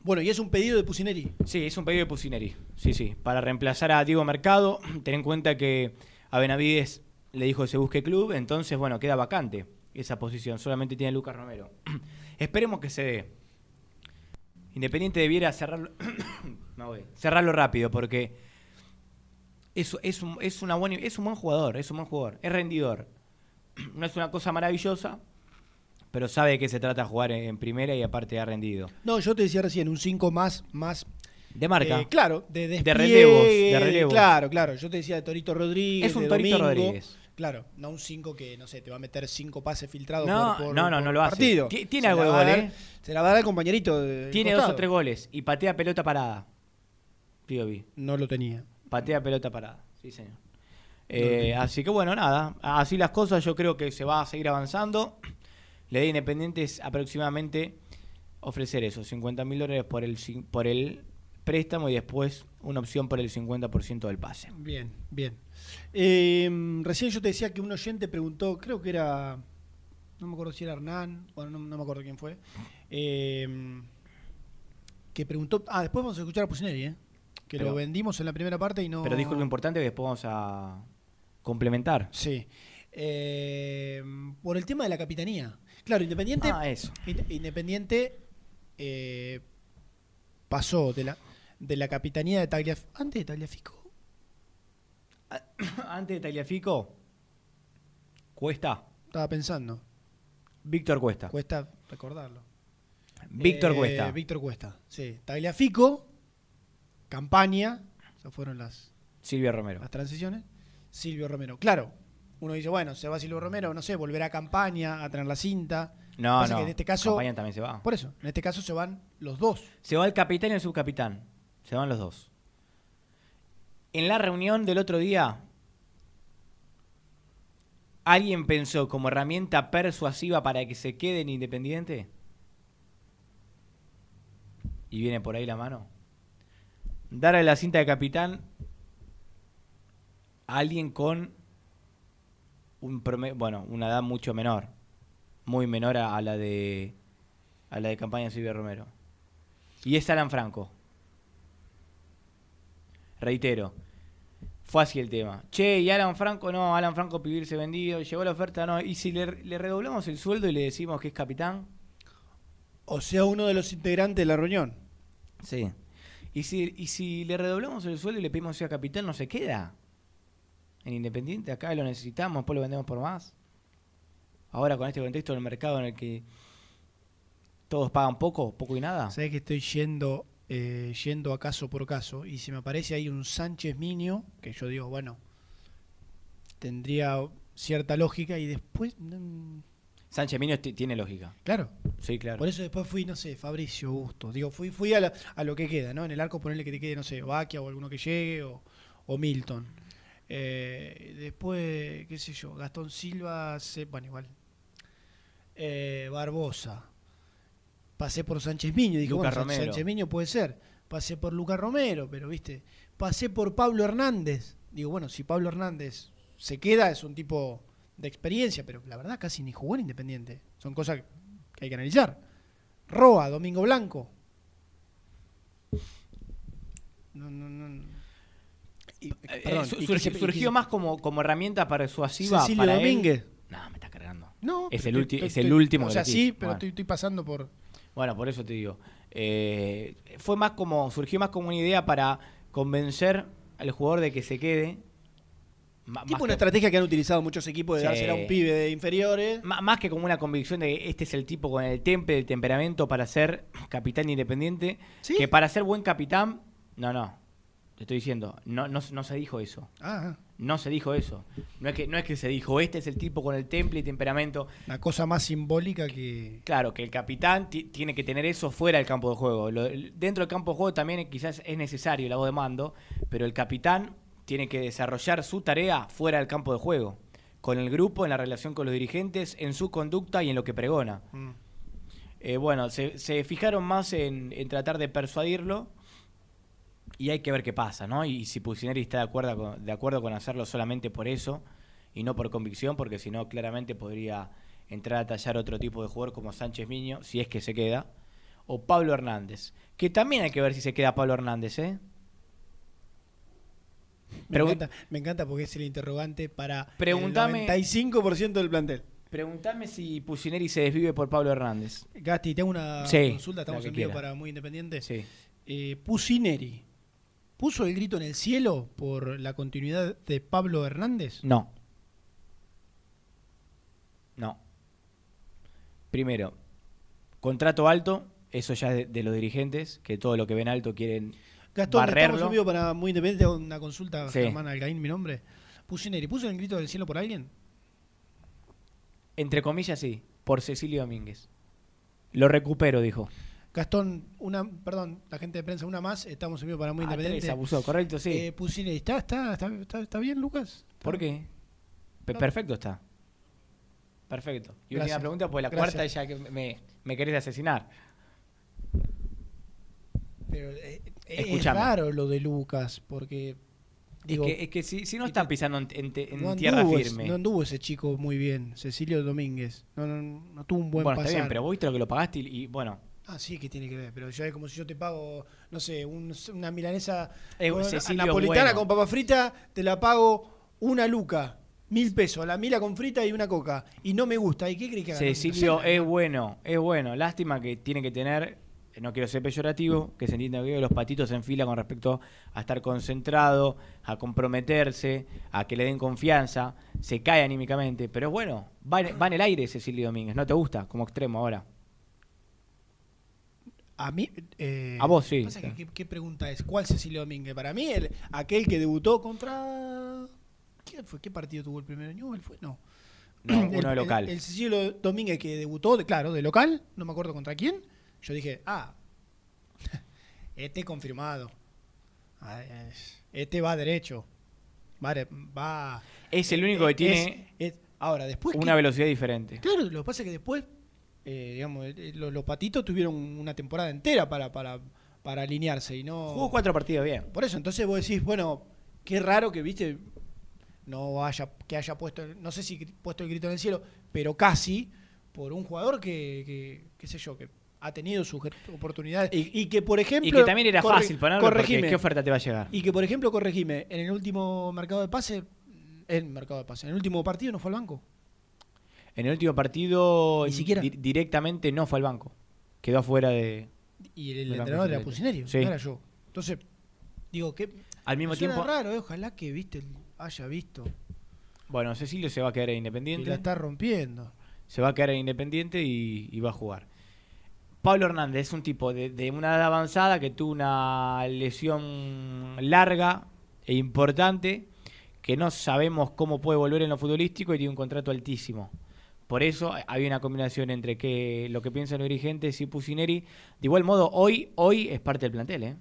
bueno, y es un pedido de Pusineri. Sí, es un pedido de Pusineri. Sí, sí. Para reemplazar a Diego Mercado, <clears throat> ten en cuenta que a Benavides le dijo que se busque club, entonces, bueno, queda vacante esa posición. Solamente tiene Lucas Romero. <clears throat> Esperemos que se dé. Independiente debiera cerrarlo, <clears throat> voy. cerrarlo rápido porque es, es, un, es, una buena, es un buen jugador, es un buen jugador, es rendidor. <clears throat> No es una cosa maravillosa, pero sabe de qué se trata jugar en, en primera y aparte ha rendido. No, yo te decía recién, un 5 más, más De marca. Eh, claro, de despliegue, relevos, de relevos. Claro, claro. Yo te decía de Torito Rodríguez. Es un de Torito Domingo. Rodríguez. Claro, no un 5 que, no sé, te va a meter 5 pases filtrados No, por, por- no, no, por no lo hace. partido. Ti- tiene Se algo de gol, ¿eh? Se la va a dar al compañerito. Tiene dos o costado. tres goles y patea pelota parada. Piovi. No lo tenía. Patea pelota parada. Sí, señor. Eh, así que bueno, nada. Así las cosas, yo creo que se va a seguir avanzando. La idea de Independiente es aproximadamente ofrecer eso, 50 mil dólares por el, por el préstamo y después una opción por el 50% del pase. Bien, bien. Eh, recién yo te decía que un oyente preguntó, creo que era, no me acuerdo si era Hernán, bueno, no, no me acuerdo quién fue, eh, que preguntó, ah, después vamos a escuchar a Pusineri, ¿eh? Que Pero- lo vendimos en la primera parte y no... Pero dijo algo importante que después vamos a complementar. Sí. Eh, por el tema de la capitanía. Claro, Independiente. Ah, eso. Inde- Independiente eh, pasó de la, de la capitanía de Tagliafico. Antes de Tagliafico. <coughs> Antes de Tagliafico, Cuesta. Estaba pensando. Víctor Cuesta. Cuesta recordarlo. Víctor Eh, Cuesta. Víctor Cuesta. Sí. Tagliafico. Campaña. Esas fueron las, Silvia Romero. las transiciones. Silvio Romero. Claro. Uno dice, bueno, se va Silvio Romero, no sé, volverá a campaña, a tener la cinta. No, Pasa no. que en este caso. Campaña también se va. Por eso, en este caso se van los dos. Se va el capitán y el subcapitán. Se van los dos. En la reunión del otro día, ¿alguien pensó como herramienta persuasiva para que se queden independiente? Y viene por ahí la mano. Darle la cinta de capitán a alguien con un bueno, una edad mucho menor. Muy menor a, a la de a la de campaña Silvia Romero. Y es Alan Franco. Reitero. Fue así el tema. Che, y Alan Franco, no, Alan Franco pedirse vendido, llegó la oferta, no. Y si le, le redoblamos el sueldo y le decimos que es capitán, O sea, uno de los integrantes de la reunión. sí. Y si, y si le redoblamos el sueldo y le pedimos sea capitán, no se queda. En Independiente, acá lo necesitamos, después lo vendemos por más. Ahora con este contexto del mercado en el que todos pagan poco, poco y nada. Sabés que estoy yendo, eh, yendo a caso por caso y si me aparece ahí un Sánchez Minio, que yo digo, bueno, tendría cierta lógica y después... Sánchez Miño ti- tiene lógica. Claro. Sí, claro. Por eso después fui, no sé, Fabricio Busto. Digo, fui, fui a, la- a lo que queda, ¿no? En el arco ponerle que te quede, no sé, Baquia o alguno que llegue o, o Milton. Eh, después, qué sé yo, Gastón Silva, se- bueno, igual. Eh, Barbosa. Pasé por Sánchez Miño, dije, bueno, Romero. Sánchez Miño puede ser. Pasé por Lucas Romero, pero viste, pasé por Pablo Hernández. Digo, bueno, si Pablo Hernández se queda, es un tipo de experiencia, pero la verdad casi ni jugó en Independiente. Son cosas que hay que analizar. Roa, Domingo Blanco. No, no, no. Y- Eh, perdón, su- y se- surgió más como, como herramienta persuasiva Cecilio para Domínguez. él. No, me está cargando. No, es el, ulti- es el último. O sea, sí, pero Bueno. estoy, estoy pasando por. Bueno, por eso te digo. Eh, fue más como, surgió más como una idea para convencer al jugador de que se quede. Tipo una que- estrategia que han utilizado muchos equipos de Sí. dársela a un pibe de inferiores. ma- más que como una convicción de que este es el tipo con el temple, el temperamento para ser capitán independiente. Que para ser buen capitán, no, no. Te estoy diciendo, no, no, no se dijo eso. Ah, No se dijo eso. No es, que, no es que se dijo, este es el tipo con el temple y temperamento. una cosa más simbólica que. Claro, que el capitán ti- tiene que tener eso fuera del campo de juego. Lo- dentro del campo de juego también quizás es necesario la voz de mando, pero el capitán tiene que desarrollar su tarea fuera del campo de juego, con el grupo, en la relación con los dirigentes, en su conducta y en lo que pregona. Mm. Eh, bueno, se, se fijaron más en, en tratar de persuadirlo y hay que ver qué pasa, ¿no? Y si Pusineri está de acuerdo, con, de acuerdo con hacerlo solamente por eso y no por convicción, porque si no, claramente podría entrar a tallar otro tipo de jugador como Sánchez Miño, si es que se queda, o Pablo Hernández, que también hay que ver si se queda Pablo Hernández, ¿eh? Me, encanta, me encanta porque es el interrogante para Preguntame- el 95% del plantel. Preguntame si Pusineri se desvive por Pablo Hernández. Gasti, tengo una Sí, consulta, estamos en vivo para Muy Independiente. Sí. Eh, Pusineri, ¿puso el grito en el cielo por la continuidad de Pablo Hernández? No. No. Primero, contrato alto, eso ya es de, de los dirigentes, que todo lo que ven alto quieren Gastón, barrerlo. estamos en para Muy Independiente, hago una consulta, Sí. Germán Algaín, mi nombre. Pusineri, ¿puso el grito del cielo por alguien? Entre comillas, sí, por Cecilio Domínguez. Lo recupero, dijo. Gastón, una, perdón, la gente de prensa, una más, estamos en vivo para Muy Ah, Independiente. tres, abusó, correcto, sí. Eh, Pusineri, ¿está, está, está, está, bien, Lucas? ¿Por qué? Pe- No. Perfecto está. Perfecto. Y última Gracias. pregunta, pues la Gracias. cuarta ya que me, me querés asesinar. Pero eh, es Escuchame. raro lo de Lucas, porque... Digo, es que, es que si, si no están pisando en, en no tierra anduvo, firme. no anduvo ese chico muy bien, Cecilio Domínguez. No, no, no tuvo un buen bueno, está bien, pero vos viste lo que lo pagaste y, y, bueno. Ah, sí, que tiene que ver, pero ya es como si yo te pago, no sé, un- una milanesa Eh, con- napolitana bueno. con papa frita, te la pago una luca, mil pesos, la mila con frita y una coca. Y no me gusta. ¿Y qué crees que haga? Cecilio No sé, es bueno, es bueno. Lástima que tiene que tener, no quiero ser peyorativo, que se entienda que los patitos en fila con respecto a estar concentrado, a comprometerse, a que le den confianza, se cae anímicamente. Pero bueno, va en, va en el aire Cecilio Domínguez, ¿no te gusta como extremo ahora? A mí. eh, A vos, sí. pasa que, ¿qué, qué pregunta es? ¿Cuál Cecilio Domínguez? Para mí, el, aquel que debutó contra. ¿Quién fue? ¿Qué partido tuvo el primero? ¿Newell fue? No. No, El- <clears throat> uno de el- local. El, Cecilio Domínguez que debutó, de, claro, de local, no me acuerdo contra quién. Yo dije, ah, <laughs> este confirmado. Es- Este va derecho. Va. Es el único que es- tiene es- ahora, después. una velocidad diferente. Claro, lo que pasa es que después, eh, digamos, los, los patitos tuvieron una temporada entera para, para, para alinearse y no. Jugó cuatro partidos bien. Por eso, entonces vos decís, bueno, qué raro que, viste, no haya, que haya puesto, no sé si puesto el grito en el cielo, pero casi por un jugador que qué sé yo, que ha tenido sus oportunidades y, que, por ejemplo... Y que también era corre- fácil ponerlo porque corregime. ¿qué oferta te va a llegar? Y que, por ejemplo, corregime, en el último mercado de pase, en mercado de pase, en el último partido no fue al banco. En el último partido Ni siquiera. di- directamente no fue al banco. Quedó afuera de... Y el, banco entrenador era. Pusinerio, Sí. no era yo. Entonces, digo que... Al mismo tiempo- raro, eh, ojalá que, viste, haya visto. Bueno, Cecilio se va a quedar en Y Independiente. la está rompiendo. Se va a quedar en Independiente y, y va a jugar. Pablo Hernández es un tipo de, una edad avanzada que tuvo una lesión larga e importante, que no sabemos cómo puede volver en lo futbolístico y tiene un contrato altísimo. Por eso había una combinación entre que lo que piensan los dirigentes y Pusineri. De igual modo, hoy, hoy es parte del plantel, ¿eh?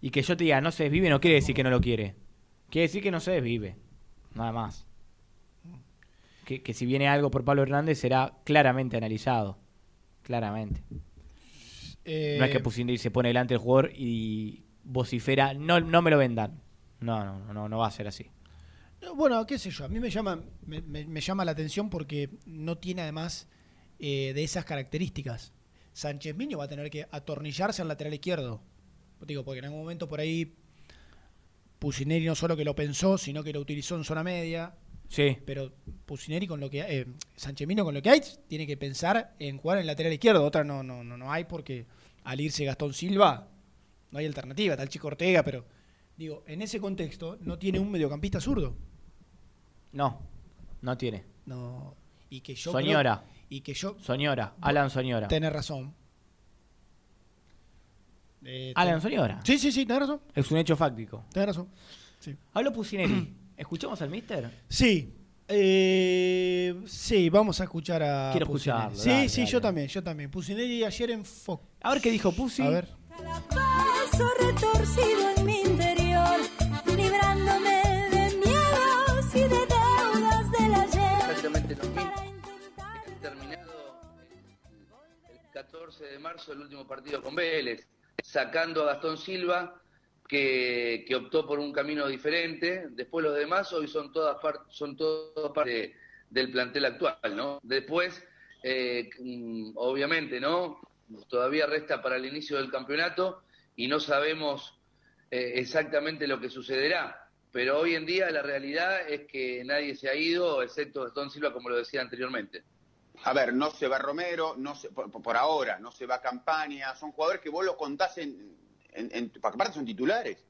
Y que yo te diga, no se desvive, no quiere decir que no lo quiere. Quiere decir que no se desvive. Nada más. Que, que si viene algo por Pablo Hernández será claramente analizado. Claramente. Eh, No es que Pusineri se pone delante del jugador y vocifera, no, no me lo vendan. No, no, no, no va a ser así. No, Bueno, qué sé yo, a mí me llama, me, me- me llama la atención porque no tiene además eh, de esas características. Sánchez Miño va a tener que atornillarse al lateral izquierdo. Digo, porque en algún momento por ahí Pusineri no solo que lo pensó, sino que lo utilizó en zona media. Sí. Pero Pusineri con lo que eh, Sánchez Miño con lo que hay tiene que pensar en jugar en el lateral izquierdo. Otra no, no, no, no hay porque al irse Gastón Silva no hay alternativa. El Chico Ortega, pero digo, en ese contexto no tiene un mediocampista zurdo. No, no tiene. No. Y que yo Soñora. creo- y que yo Soñora, Alan Soñora. Tenés razón. Eh, Alan Soñora. Sí, sí, sí, tenés razón. Es un hecho fáctico. Tenés razón. Sí. Habló Pusineri. <clears throat> ¿Escuchamos al mister? Sí. Eh, sí, vamos a escuchar a Quiero escucharlo, Sí, dale, sí, dale. yo también, yo también. Pusineri ayer en Fox. A ver qué dijo Pusi. A ver. Paso retorcido en mi interior, librándome de miedos y de deudas del ayer. Exactamente lo mismo. Terminado el 14 de marzo el último partido con Vélez, sacando a Gastón Silva, que, optó por un camino diferente. Después los demás hoy son todas son todas parte del plantel actual, ¿no? Después, eh, mm, obviamente, ¿no? Todavía resta para el inicio del campeonato y no sabemos eh, exactamente lo que sucederá. Pero hoy en día la realidad es que nadie se ha ido, excepto Gastón Silva, como lo decía anteriormente. A ver, no se va Romero, no se, por, por ahora, no se va Campaña, son jugadores que vos los contás en, en, en- aparte son titulares.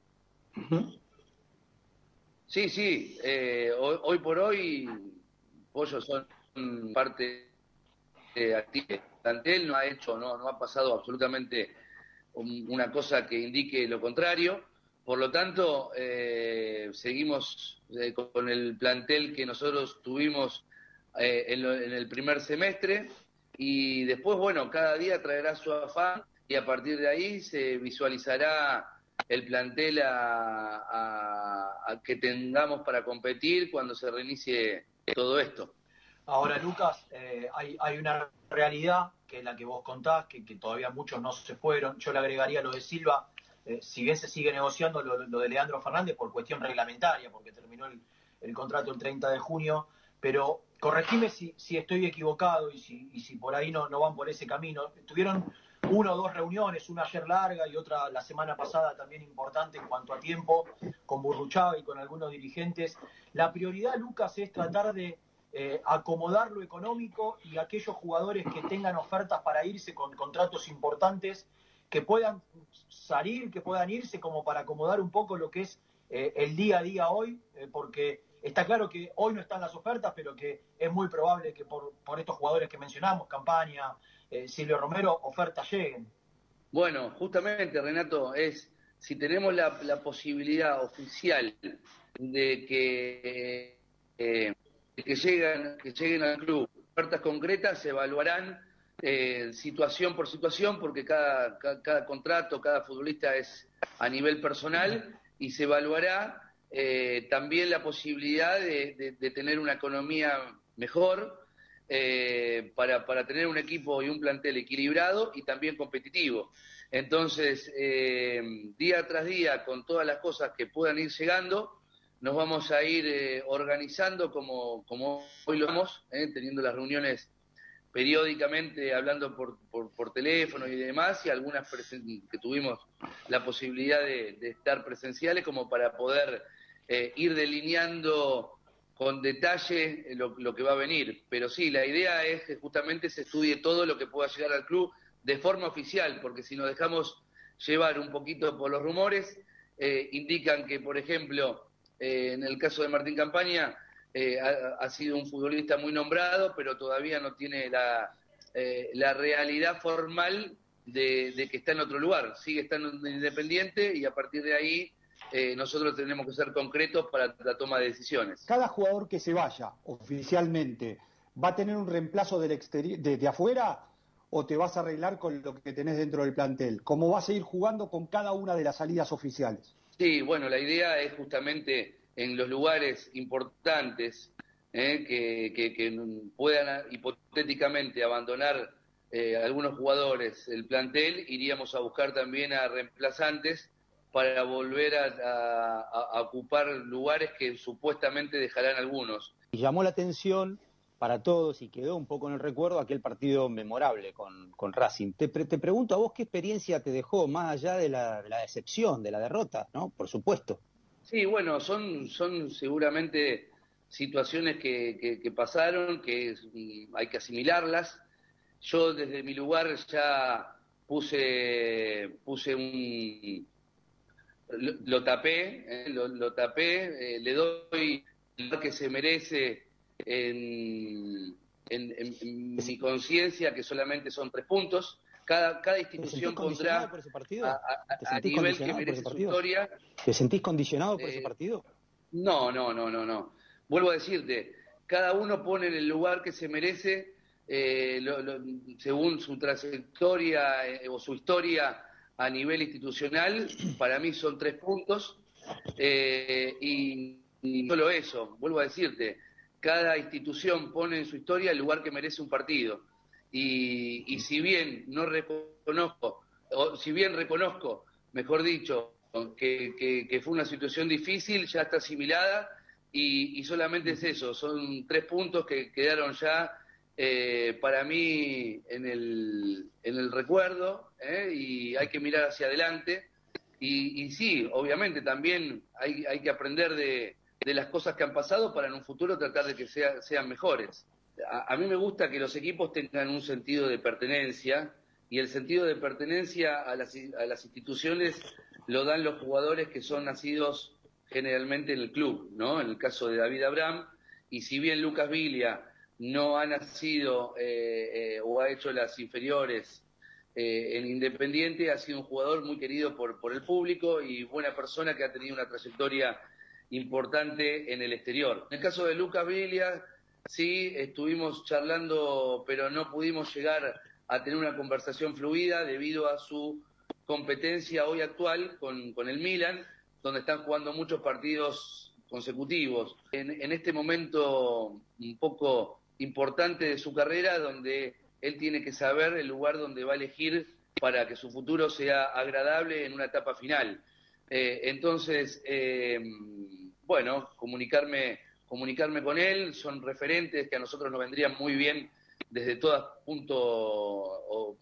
Sí, sí, eh, hoy, hoy por hoy, Pollo son parte eh, activa del plantel, no ha hecho, no, no ha pasado absolutamente un- una cosa que indique lo contrario. Por lo tanto, eh, seguimos eh, con el plantel que nosotros tuvimos eh, en, lo- en el primer semestre y después, bueno, cada día traerá su afán y a partir de ahí se visualizará el plantel a, que tengamos para competir cuando se reinicie todo esto. Ahora, Lucas, eh, hay, hay una realidad que es la que vos contás, que, todavía muchos no se fueron. Yo le agregaría lo de Silva, eh, si bien se sigue negociando lo, lo de Leandro Fernández por cuestión reglamentaria, porque terminó el, el contrato el 30 de junio, pero corregime si, si estoy equivocado y si, y si por ahí no, no van por ese camino. Tuvieron una o dos reuniones, una ayer larga y otra la semana pasada también importante en cuanto a tiempo, con Burruchaga y con algunos dirigentes. La prioridad, Lucas, es tratar de eh, acomodar lo económico y aquellos jugadores que tengan ofertas para irse con contratos importantes, que puedan salir, que puedan irse como para acomodar un poco lo que es eh, el día a día hoy, eh, porque está claro que hoy no están las ofertas, pero que es muy probable que por, por estos jugadores que mencionamos, Campaña, eh, Silvio Romero, ofertas lleguen. Bueno, justamente, Renato, es si tenemos la, posibilidad oficial de que, eh, que, lleguen, que lleguen al club ofertas concretas, se evaluarán eh, situación por situación, porque cada, ca- cada, contrato, cada futbolista es a nivel personal y se evaluará eh, también la posibilidad de tener una economía mejor eh, para, para tener un equipo y un plantel equilibrado y también competitivo. Entonces, eh, día tras día, con todas las cosas que puedan ir llegando, nos vamos a ir eh, organizando como, como hoy lo vamos, eh, teniendo las reuniones periódicamente, hablando por, por, teléfono y demás, y algunas que tuvimos la posibilidad de, de estar presenciales como para poder eh, ir delineando con detalle lo, lo que va a venir. Pero sí, la idea es que justamente se estudie todo lo que pueda llegar al club de forma oficial, porque si nos dejamos llevar un poquito por los rumores, eh, indican que, por ejemplo, eh, en el caso de Martín Campaña, eh, ha, sido un futbolista muy nombrado, pero todavía no tiene la, eh, la realidad formal de, que está en otro lugar. Sigue estando en Independiente y a partir de ahí eh, nosotros tenemos que ser concretos para la toma de decisiones. Cada jugador que se vaya oficialmente ¿Va a tener un reemplazo del exteri- de, de afuera o te vas a arreglar con lo que tenés dentro del plantel? ¿Cómo vas a ir jugando con cada una de las salidas oficiales? Sí, bueno, la idea es justamente en los lugares importantes eh, que, que- que puedan hipotéticamente abandonar eh, algunos jugadores el plantel, iríamos a buscar también a reemplazantes para volver a, a- a- a ocupar lugares que supuestamente dejarán algunos. Y llamó la atención para todos y quedó un poco en el recuerdo aquel partido memorable con, con Racing. Te, pre- te pregunto a vos qué experiencia te dejó, más allá de la, de la decepción, de la derrota, ¿no? Por supuesto. Sí, bueno, son, son seguramente situaciones que, que- que pasaron, que mm, hay que asimilarlas. Yo desde mi lugar ya puse, puse un... Lo, lo tapé, eh, lo, lo tapé, eh, le doy el lugar que se merece en, en- en- en mi conciencia, que solamente son tres puntos. Cada, cada institución pondrá por ese partido? a, a- ¿Te a sentís nivel que merece su historia. ¿Te sentís condicionado por Eh, ese partido? No, no, no, no, no. Vuelvo a decirte, cada uno pone en el lugar que se merece eh, lo- lo- según su trayectoria eh, o su historia a nivel institucional. Para mí son tres puntos. eh, y, y solo eso, vuelvo a decirte, cada institución pone en su historia el lugar que merece un partido. Y, y si bien no reconozco, o si bien reconozco, mejor dicho, que, que- que fue una situación difícil, ya está asimilada y, y solamente es eso, son tres puntos que quedaron ya eh, para mí en el, en el recuerdo ¿eh? y hay que mirar hacia adelante. Y, y sí, obviamente también hay, hay que aprender de, de las cosas que han pasado para en un futuro tratar de que sea- sean mejores. A, a mí me gusta que los equipos tengan un sentido de pertenencia y el sentido de pertenencia a las, a las instituciones lo dan los jugadores que son nacidos generalmente en el club, ¿no? En el caso de David Abraham, y si bien Lucas Vilia no ha nacido eh, eh, o ha hecho las inferiores eh, en Independiente, ha sido un jugador muy querido por, por el público y buena persona que ha tenido una trayectoria importante en el exterior. En el caso de Lucas Vilia, sí, estuvimos charlando, pero no pudimos llegar a tener una conversación fluida debido a su competencia hoy actual con, con el Milan, donde están jugando muchos partidos consecutivos. En, en este momento un poco importante de su carrera, donde él tiene que saber el lugar donde va a elegir para que su futuro sea agradable en una etapa final. Eh, entonces, eh, bueno, comunicarme, comunicarme con él, son referentes que a nosotros nos vendrían muy bien desde todo punto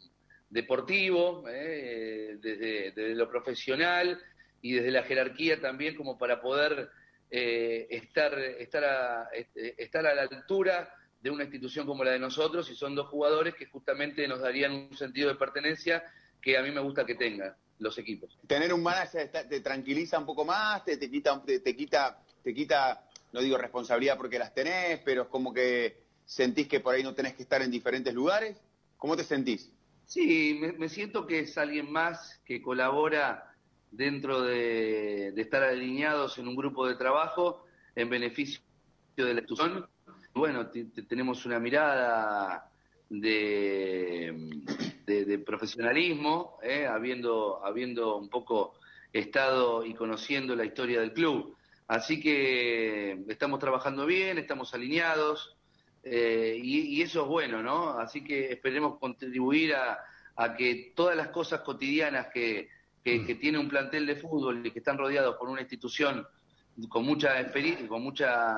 deportivo, eh, desde, lo profesional y desde la jerarquía también como para poder estar, estar, estar a la altura de una institución como la de nosotros y son dos jugadores que justamente nos darían un sentido de pertenencia que a mí me gusta que tengan los equipos. Tener un manager te tranquiliza un poco más, te, te quita, te, te quita, te quita, no digo responsabilidad porque las tenés, pero es como que sentís que por ahí no tenés que estar en diferentes lugares. ¿Cómo te sentís? Sí, me, me siento que es alguien más que colabora dentro de, de estar alineados en un grupo de trabajo en beneficio de la institución. Bueno, tenemos una mirada de, de- de profesionalismo, ¿eh? habiendo, habiendo un poco estado y conociendo la historia del club. Así que estamos trabajando bien, estamos alineados eh, y, y eso es bueno, ¿no? Así que esperemos contribuir a, a que todas las cosas cotidianas que, que- que tiene un plantel de fútbol y que están rodeados por una institución con mucha experiencia, con mucha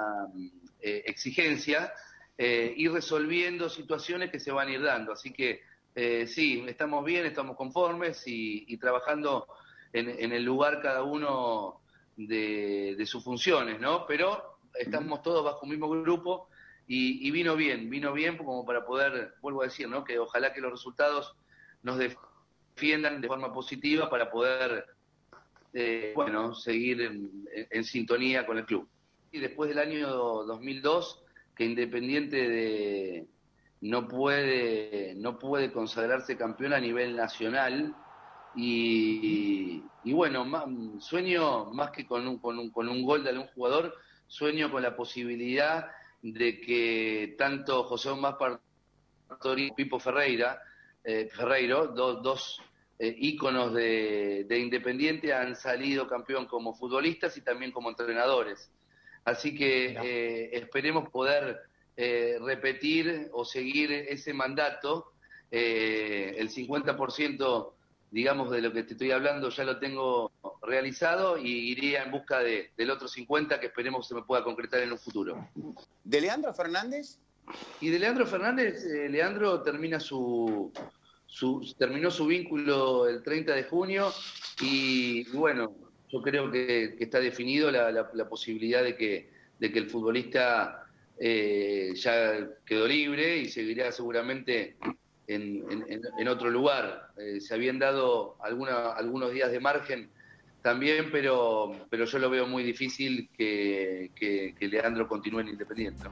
eh, exigencia, eh, ir resolviendo situaciones que se van a ir dando. Así que eh, sí, estamos bien, estamos conformes y, y trabajando en, en el lugar cada uno de, de sus funciones, ¿no? Pero estamos todos bajo un mismo grupo y, y vino bien, vino bien como para poder, vuelvo a decir, ¿no? Que ojalá que los resultados nos defiendan de forma positiva para poder, eh, bueno, seguir en, en- en sintonía con el club. Y después del año 2002, que Independiente de, no puede no puede consagrarse campeón a nivel nacional y, y bueno, sueño más que con un, con, un, con un gol de algún jugador, sueño con la posibilidad de que tanto José Omar Pastori y Pipo Ferreira, eh, Ferreiro, do- dos eh, íconos de, de Independiente, han salido campeón como futbolistas y también como entrenadores. Así que eh, esperemos poder eh, repetir o seguir ese mandato. Eh, el 50%, digamos, de lo que te estoy hablando ya lo tengo realizado y iría en busca de- del otro 50% que esperemos se me pueda concretar en un futuro. ¿De Leandro Fernández? Y de Leandro Fernández, eh, Leandro termina su, su- terminó su vínculo el 30 de junio y, y bueno, yo creo que, está definido la, la- la posibilidad de que, de que el futbolista eh, ya quedó libre y seguirá seguramente en, otro lugar. Eh, se habían dado alguna- algunos días de margen también, pero, pero yo lo veo muy difícil que Leandro continúe en Independiente.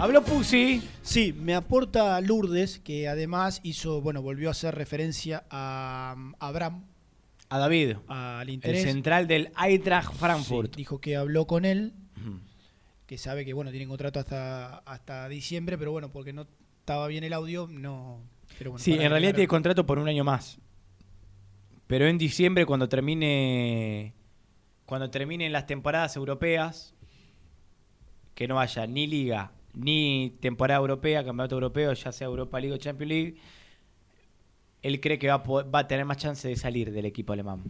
Habló Pusi. Sí, me aporta Lourdes, que además hizo, bueno, volvió a hacer referencia a Abraham, A David. al El interés. central del Eintracht Frankfurt. Sí, dijo que habló con él, que sabe que, bueno, tienen contrato hasta, hasta diciembre, pero bueno, porque no estaba bien el audio, no... Pero bueno, Sí, en realidad tiene contrato por un año más. Pero en diciembre, cuando termine. Cuando terminen las temporadas europeas, que no haya ni liga, ni temporada europea, campeonato europeo, ya sea Europa League o Champions League, él cree que va a, po- va a tener más chance de salir del equipo alemán.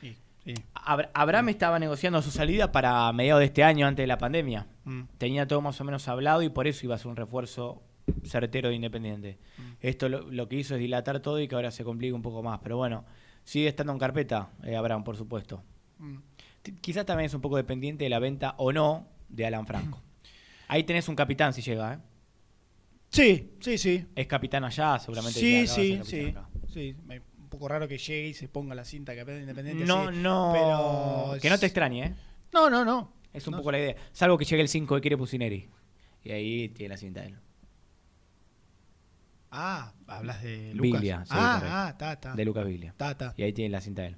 Sí, sí. Abra- Abraham estaba negociando su salida para mediados de este año, antes de la pandemia. Mm. Tenía todo más o menos hablado y por eso iba a ser un refuerzo certero de Independiente. Mm. Esto lo, lo que hizo es dilatar todo y que ahora se complica un poco más. Pero bueno, sigue estando en carpeta eh, Abraham, por supuesto. Mm. Quizás también es un poco dependiente de la venta o no de Alan Franco. Ahí tenés un capitán si llega, ¿eh? Sí, sí, sí. Es capitán allá, seguramente. Sí, sí, sí. capitán acá. sí. Un poco raro que llegue y se ponga la cinta de campeón independiente. No, sí, no. Pero Que no te extrañe, ¿eh? No, no, no. Es un No. poco la idea. Salvo que llegue el 5 de Quiere Pusineri. Y ahí tiene la cinta de él. Ah, hablas de Lucas. Biglia, sí, ah, ah, está, está. De Lucas Biglia. Ta, ta. Y ahí tiene la cinta de él.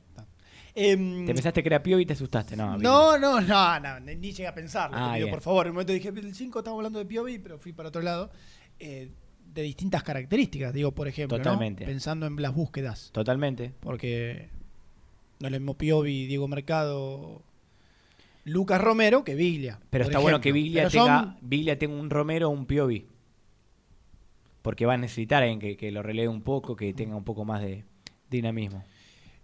Em, Te pensaste que era Piovi y te asustaste, ¿no? No, no, no, no, ni llegué a pensarlo. Ah, te pido, bien. por favor, en un momento dije, el 5 estamos hablando de Piovi, pero fui para otro lado. Eh, de distintas características, digo, por ejemplo, ¿no? Totalmente. pensando en las búsquedas. Totalmente. Porque no lo mismo Piovi, Diego Mercado, Lucas Romero que Biglia. Pero está bueno que. Biglia tenga, son- Biglia tenga un Romero o un Piovi. Porque va a necesitar alguien que, que lo releve un poco, que tenga un poco más de dinamismo.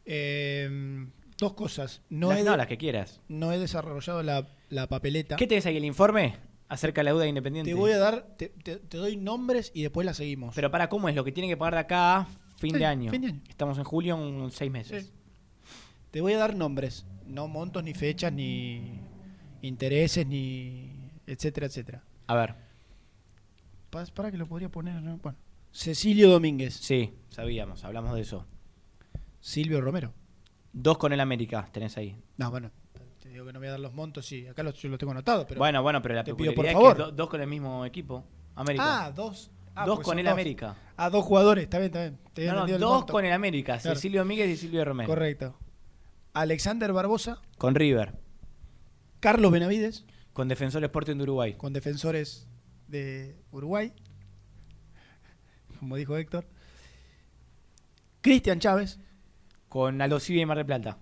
eh, dos cosas. No, Las- he, no, las que quieras. no he desarrollado la, la papeleta. ¿Qué tenés ahí el informe acerca de la deuda independiente? Te voy a dar, te, te- te doy nombres y después la seguimos. Pero para cómo es lo que tiene que pagar de acá a fin Sí, de año. fin de año. Estamos en julio, en seis meses. Sí. Te voy a dar nombres, no montos, ni fechas, ni intereses, ni etcétera, etcétera. A ver. Pa- Para que lo podría poner, ¿no? Bueno. Cecilio Domínguez. Sí, sabíamos, hablamos de eso. Silvio Romero. Dos con el América tenés ahí. No, bueno, te digo que no voy a dar los montos, sí. Acá lo, yo lo tengo anotado, pero. bueno, bueno, pero la te pido por favor. es que do- dos con el mismo equipo. América. Ah, dos. Ah, dos pues con el dos. América. Ah, dos jugadores, está bien, está bien. Te había No, no, dos monto. con el América. Claro. Cecilio Domínguez y Silvio Romero. Correcto. Alexander Barbosa, Con River. Carlos Benavides, Con Defensor Sporting de Uruguay. con defensores de Uruguay, como dijo Héctor. Cristian Chávez, Con Aldo Civi y Mar del Plata.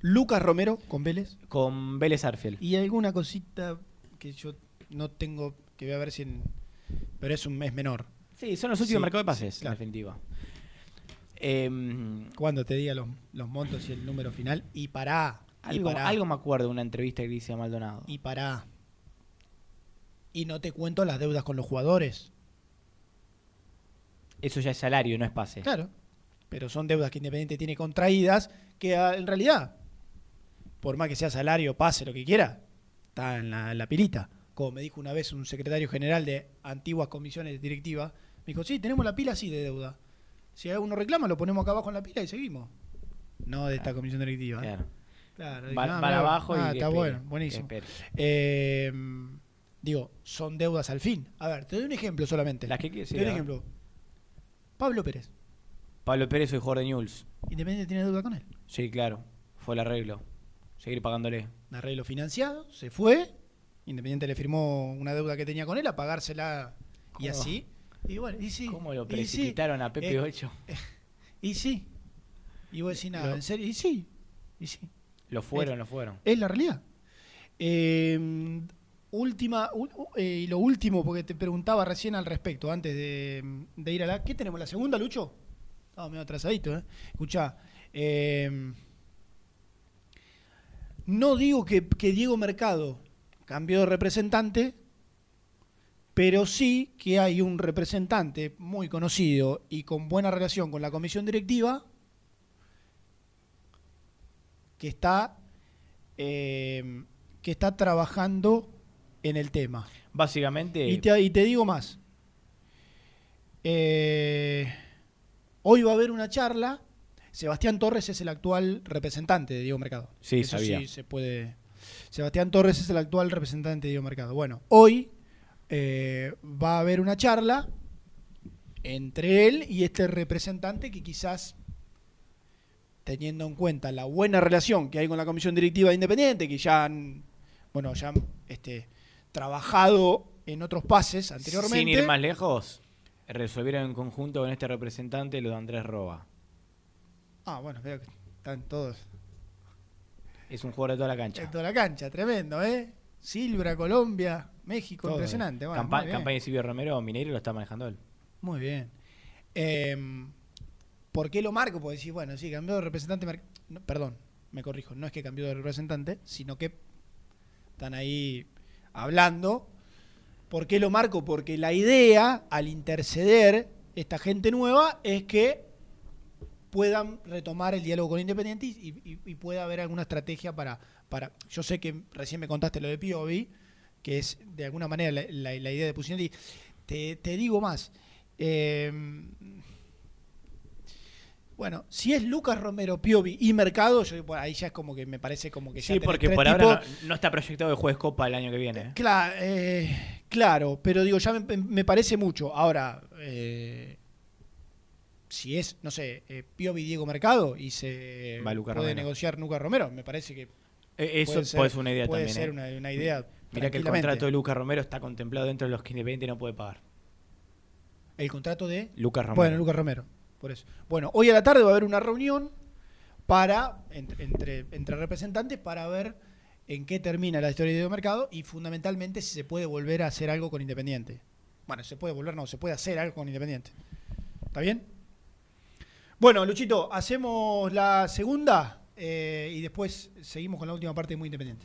Lucas Romero con Vélez Con Vélez Arfield. y alguna cosita que yo no tengo, que voy a ver si en... Pero es un mes menor. Sí, son los últimos Sí, mercados de pases, claro. en definitiva. Em, Cuando te diga los, los montos y el número final. Y pará. y algo, pará. algo me acuerdo de una entrevista que a Maldonado. Y pará. Y no te cuento las deudas con los jugadores. Eso ya es salario, no es pase. Claro. Pero son deudas que Independiente tiene contraídas que ah, en realidad, por más que sea salario, pase, lo que quiera, está en la, en la pilita. Como me dijo una vez un secretario general de antiguas comisiones directivas, me dijo, sí, tenemos la pila así de deuda. Si uno reclama, lo ponemos acá abajo en la pila y seguimos. No de esta comisión directiva. ¿eh? Claro. Claro, Van- dije, ah, van abajo y ah, que está espere, bueno, buenísimo. Eh, digo, son deudas al fin. A ver, te doy un ejemplo solamente. Las que quieras, sí, te doy un ejemplo. Pablo Pérez. Pablo Pérez, soy jugador de Newell's. Independiente tiene deuda con él. Sí, claro. Fue el arreglo. Seguir pagándole. Un arreglo financiado, se fue. Independiente le firmó una deuda que tenía con él a pagársela y ¿Cómo? así. Y bueno, y sí. ¿Cómo lo sí. precipitaron a Pepe Eh, Ocho? <laughs> Y sí. Y vos decís nada, Lo- en serio. Y sí. Y sí. Lo fueron, Es- lo fueron. Es la realidad. Eh, última, eh, y lo último, porque te preguntaba recién al respecto, antes de, de ir a la. ¿Qué tenemos? ¿La segunda, Lucho? Estaba medio atrasadito, ¿eh? Escuchá. eh, no digo que, que Diego Mercado cambió de representante, pero sí que hay un representante muy conocido y con buena relación con la comisión directiva que está eh, que está trabajando en el tema. Básicamente. Y te, y te digo más. Eh, hoy va a haber una charla. Sebastián Torres es el actual representante de Diego Mercado. Sí, Eso sabía. sí se puede. Sebastián Torres es el actual representante de Diego Mercado. Bueno, hoy eh, va a haber una charla entre él y este representante que quizás teniendo en cuenta la buena relación que hay con la comisión directiva de Independiente, que ya han, bueno, ya han este, trabajado en otros pases anteriormente. Sin ir más lejos, resolvieron en conjunto con este representante lo de Andrés Roba. Ah, bueno, veo que están todos Es un jugador de toda la cancha. en toda la cancha, tremendo, ¿eh? Silvia, Colombia, México, Todo. impresionante. Bueno, Campa- campaña de Silvio Romero, Mineiro lo está manejando él. Muy bien. Eh, ¿Por qué lo marco? Porque decís, bueno, sí, cambió de representante. no, perdón, me corrijo. No es que cambió de representante, sino que están ahí hablando. ¿Por qué lo marco? Porque la idea, al interceder esta gente nueva, es que puedan retomar el diálogo con Independiente y, pueda haber alguna estrategia para, para... Yo sé que recién me contaste lo de Piovi, que es de alguna manera la, idea de Pucinelli. Te, te digo más. eh, bueno, si es Lucas Romero, Piovi y Mercado, yo, ahí ya es como que me parece como que ya Sí, porque por tipos- ahora no, no está proyectado que juegue Copa el año que viene. ¿eh? Claro, eh, claro, pero digo, ya me, me parece mucho. Ahora, eh, si es, no sé, eh, Piovi Diego Mercado y se Va puede Romero. negociar Lucas Romero, me parece que Eh, Eso puede ser, una idea puede también. ser ¿eh? una, una idea. Mira que el contrato de Lucas Romero está contemplado dentro de los que Independiente no puede pagar. El contrato de Lucas Romero. Bueno, Lucas Romero, por eso. Bueno, hoy a la tarde va a haber una reunión para entre, representantes para ver en qué termina la historia de Mercado y fundamentalmente si se puede volver a hacer algo con Independiente. Bueno, se puede volver, no, se puede hacer algo con Independiente. ¿Está bien? Bueno, Luchito, hacemos la segunda eh, y después seguimos con la última parte de Muy Independiente.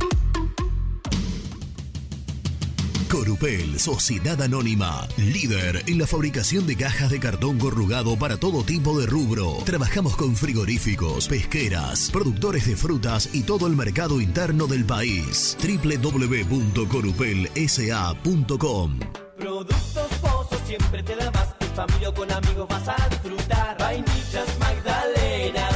Corupel, Sociedad Anónima, líder en la fabricación de cajas de cartón corrugado para todo tipo de rubro. Trabajamos con frigoríficos, pesqueras, productores de frutas y todo el mercado interno del país. www.corupelsa.com Productos Pozos siempre te da más. En familia o con amigos vas a disfrutar. Vainillas, magdalenas,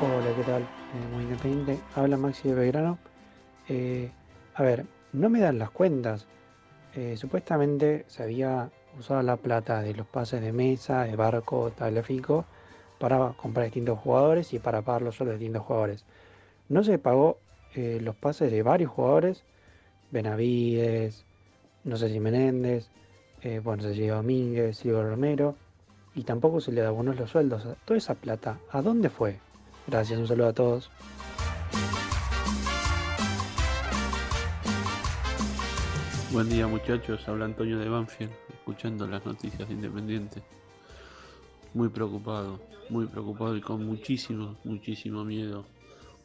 Hola, ¿qué tal? Eh, muy independiente. Habla Maxi de Belgrano. Eh, a ver, no me dan las cuentas. Eh, supuestamente se había usado la plata de los pases de mesa, de barco, tagliafico, para comprar distintos jugadores y para pagar los sueldos de distintos jugadores. No se pagó los pases de varios jugadores, Benavides, no sé si Menéndez, bueno, se llevó Domínguez, Silvio Romero, y tampoco se le abonó los sueldos. Toda esa plata, ¿a dónde fue? Gracias, un saludo a todos. Buen día muchachos, habla Antonio de Banfield, escuchando las noticias de Independiente. muy preocupado, muy preocupado y con muchísimo, muchísimo miedo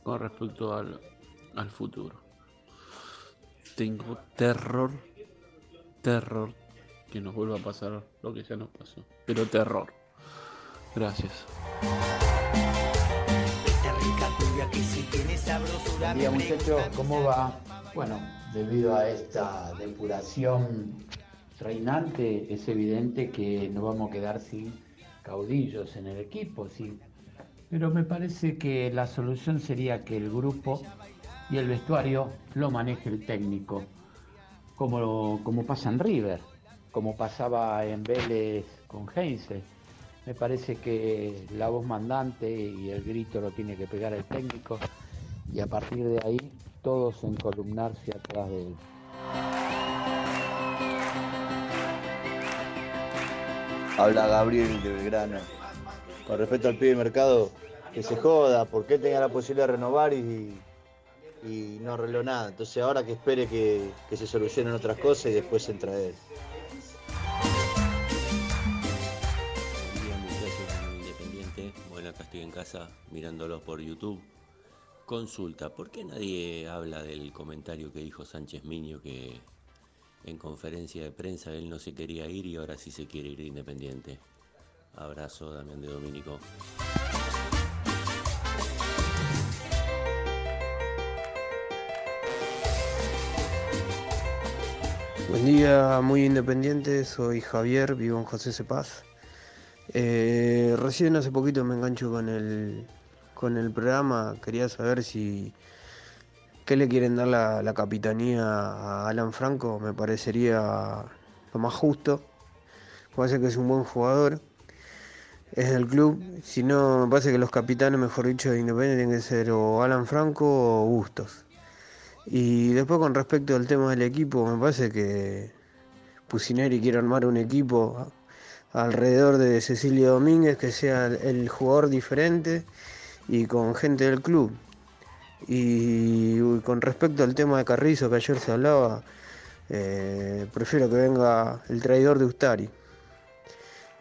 con respecto al, al futuro. Tengo terror, terror que nos vuelva a pasar lo que ya nos pasó, pero terror. Gracias. Buen día muchachos, ¿cómo va? Bueno, debido a esta depuración reinante, es evidente que nos vamos a quedar sin caudillos en el equipo, sí. Pero me parece que la solución sería que el grupo y el vestuario lo maneje el técnico, como, como pasa en River, como pasaba en Vélez con Heinze. Me parece que la voz mandante y el grito lo tiene que pegar el técnico y a partir de ahí todos encolumnarse atrás de él. Habla Gabriel de Belgrano. Con respecto al pibe de mercado, que se joda, porque él tenga la posibilidad de renovar y, y no arregló nada. Entonces ahora que espere que, que se solucionen otras cosas y después entra él. Casa mirándolos por YouTube. Consulta, ¿por qué nadie habla del comentario que dijo Sánchez Miño que en conferencia de prensa él no se quería ir y ahora sí se quiere ir de Independiente? Abrazo, Damián de Domínico. Buen día, muy independiente, soy Javier, vivo en José Cepaz. Eh, recién hace poquito me engancho con el, con el programa, quería saber si qué le quieren dar la, capitanía a Alan Franco, me parecería lo más justo. Parece que es un buen jugador, es del club, si no, me parece que los capitanes, mejor dicho, de Independiente tienen que ser o Alan Franco o Bustos. Y después con respecto al tema del equipo, me parece que Pusineri quiere armar un equipo alrededor de Cecilio Domínguez que sea el jugador diferente y con gente del club. Y con respecto al tema de Carrizo que ayer se hablaba, eh, prefiero que venga el traidor de Ustari.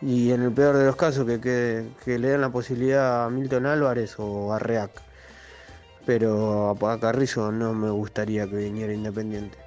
Y en el peor de los casos que, le den la posibilidad a Milton Álvarez o a Reac. Pero a Carrizo no me gustaría que viniera Independiente.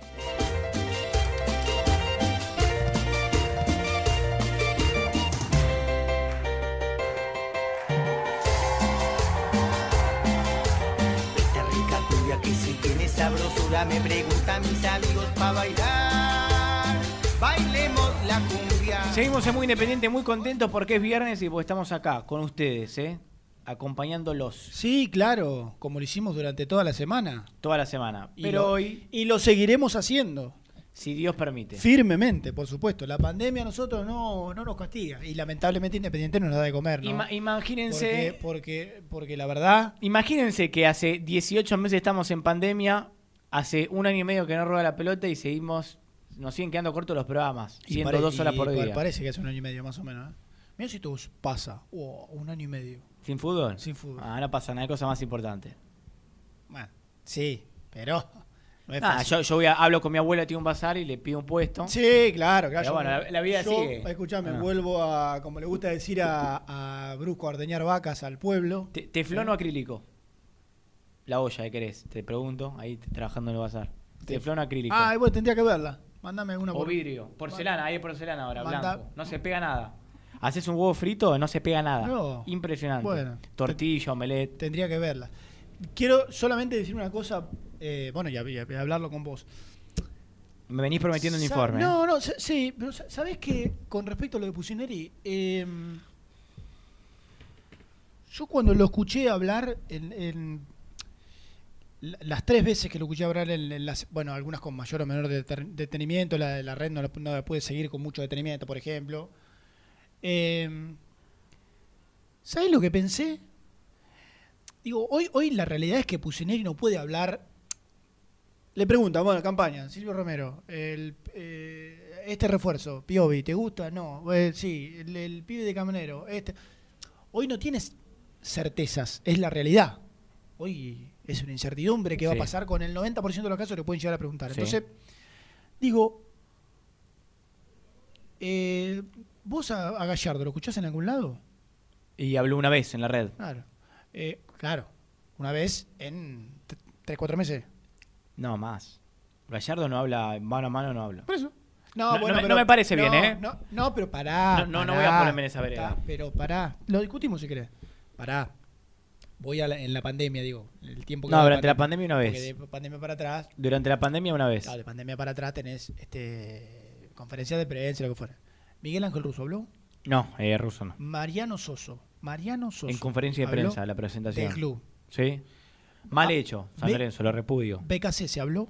Para bailar. Bailemos la cumbia. Seguimos en Muy Independiente, muy contentos porque es viernes y porque estamos acá con ustedes, ¿eh? acompañándolos. Sí, claro, como lo hicimos durante toda la semana. Toda la semana. Y Pero lo- hoy, Y lo seguiremos haciendo. si Dios permite. Firmemente, por supuesto. La pandemia a nosotros no, no nos castiga. Y lamentablemente Independiente no nos da de comer, ¿no? Ima- imagínense. Porque, porque, porque la verdad. Imagínense que hace 18 meses estamos en pandemia, hace un año y medio que no rueda la pelota y seguimos. Nos siguen quedando cortos los programas, siendo pare- dos horas por día. Parece que hace un año y medio más o menos. ¿eh? Mira si todo pasa. Oh, un año y medio. ¿Sin fútbol? Sin fútbol. Ah, no pasa nada, hay cosas más importantes. Bueno, sí, pero no es Ah, fácil. yo, yo voy a, hablo con mi abuela, tiene un bazar y le pido un puesto. Sí, claro, claro. Pero yo- bueno, la, la vida yo, sigue. Escuchame, Ah. vuelvo a, como le gusta decir a, a Brusco, a ordeñar vacas al pueblo. Te- ¿Teflón o acrílico? La olla, ¿qué querés? Te pregunto, ahí trabajando en el bazar. ¿Teflón acrílico? Ah, bueno, tendría que verla. Mándame alguna o por- vidrio. Porcelana, ahí hay porcelana ahora, Manda- blanco. No se pega nada. Haces un huevo frito, no se pega nada. No. Impresionante. Bueno. Tortilla, omelette. Tendría que verla. Quiero solamente decir una cosa, eh, bueno, a hablarlo con vos. Me venís prometiendo un informe. ¿eh? No, no, sa- sí, pero sa- ¿sabés que con respecto a lo de Pusineri, eh, yo cuando lo escuché hablar en, las tres veces que lo escuché hablar en, las, bueno, algunas con mayor o menor detenimiento, la de la red no la, no la pude seguir con mucho detenimiento, por ejemplo. Eh, ¿Sabés lo que pensé? Digo, hoy, hoy la realidad es que Pusineri no puede hablar le preguntan, bueno, campaña, Silvio Romero, eh, este refuerzo, Piovi, ¿te gusta? No, eh, sí, el, el pibe de Caminero, este. Hoy no tienes certezas, es la realidad. Hoy es una incertidumbre que va Sí. a pasar con el 90% de los casos, le pueden llegar a preguntar. Sí. Entonces, digo, eh, ¿vos a, a Gallardo lo escuchás en algún lado? Y habló una vez en la red. Claro. Eh, claro. Una vez en tres, cuatro meses. No, más. Gallardo no habla, mano a mano no habla. Por eso. No, No, no bueno, me- pero- no me parece bien, ¿eh? No, no, pero pará. No, pará. voy a ponerme en esa vereda. Está, pero pará. Lo discutimos si querés. Pará. Voy a la- en la pandemia, digo. El tiempo que No, durante la pandemia una vez. de pandemia para atrás. Durante la pandemia una vez. Claro, de pandemia para atrás tenés este, conferencia de prensa, lo que fuera. Miguel Ángel Russo habló. No, eh, ruso no. Mariano Soso. Mariano Soso. En conferencia de prensa, la presentación. Del club. Sí. Mal Ah, hecho, San Lorenzo, lo repudio. BKC se habló.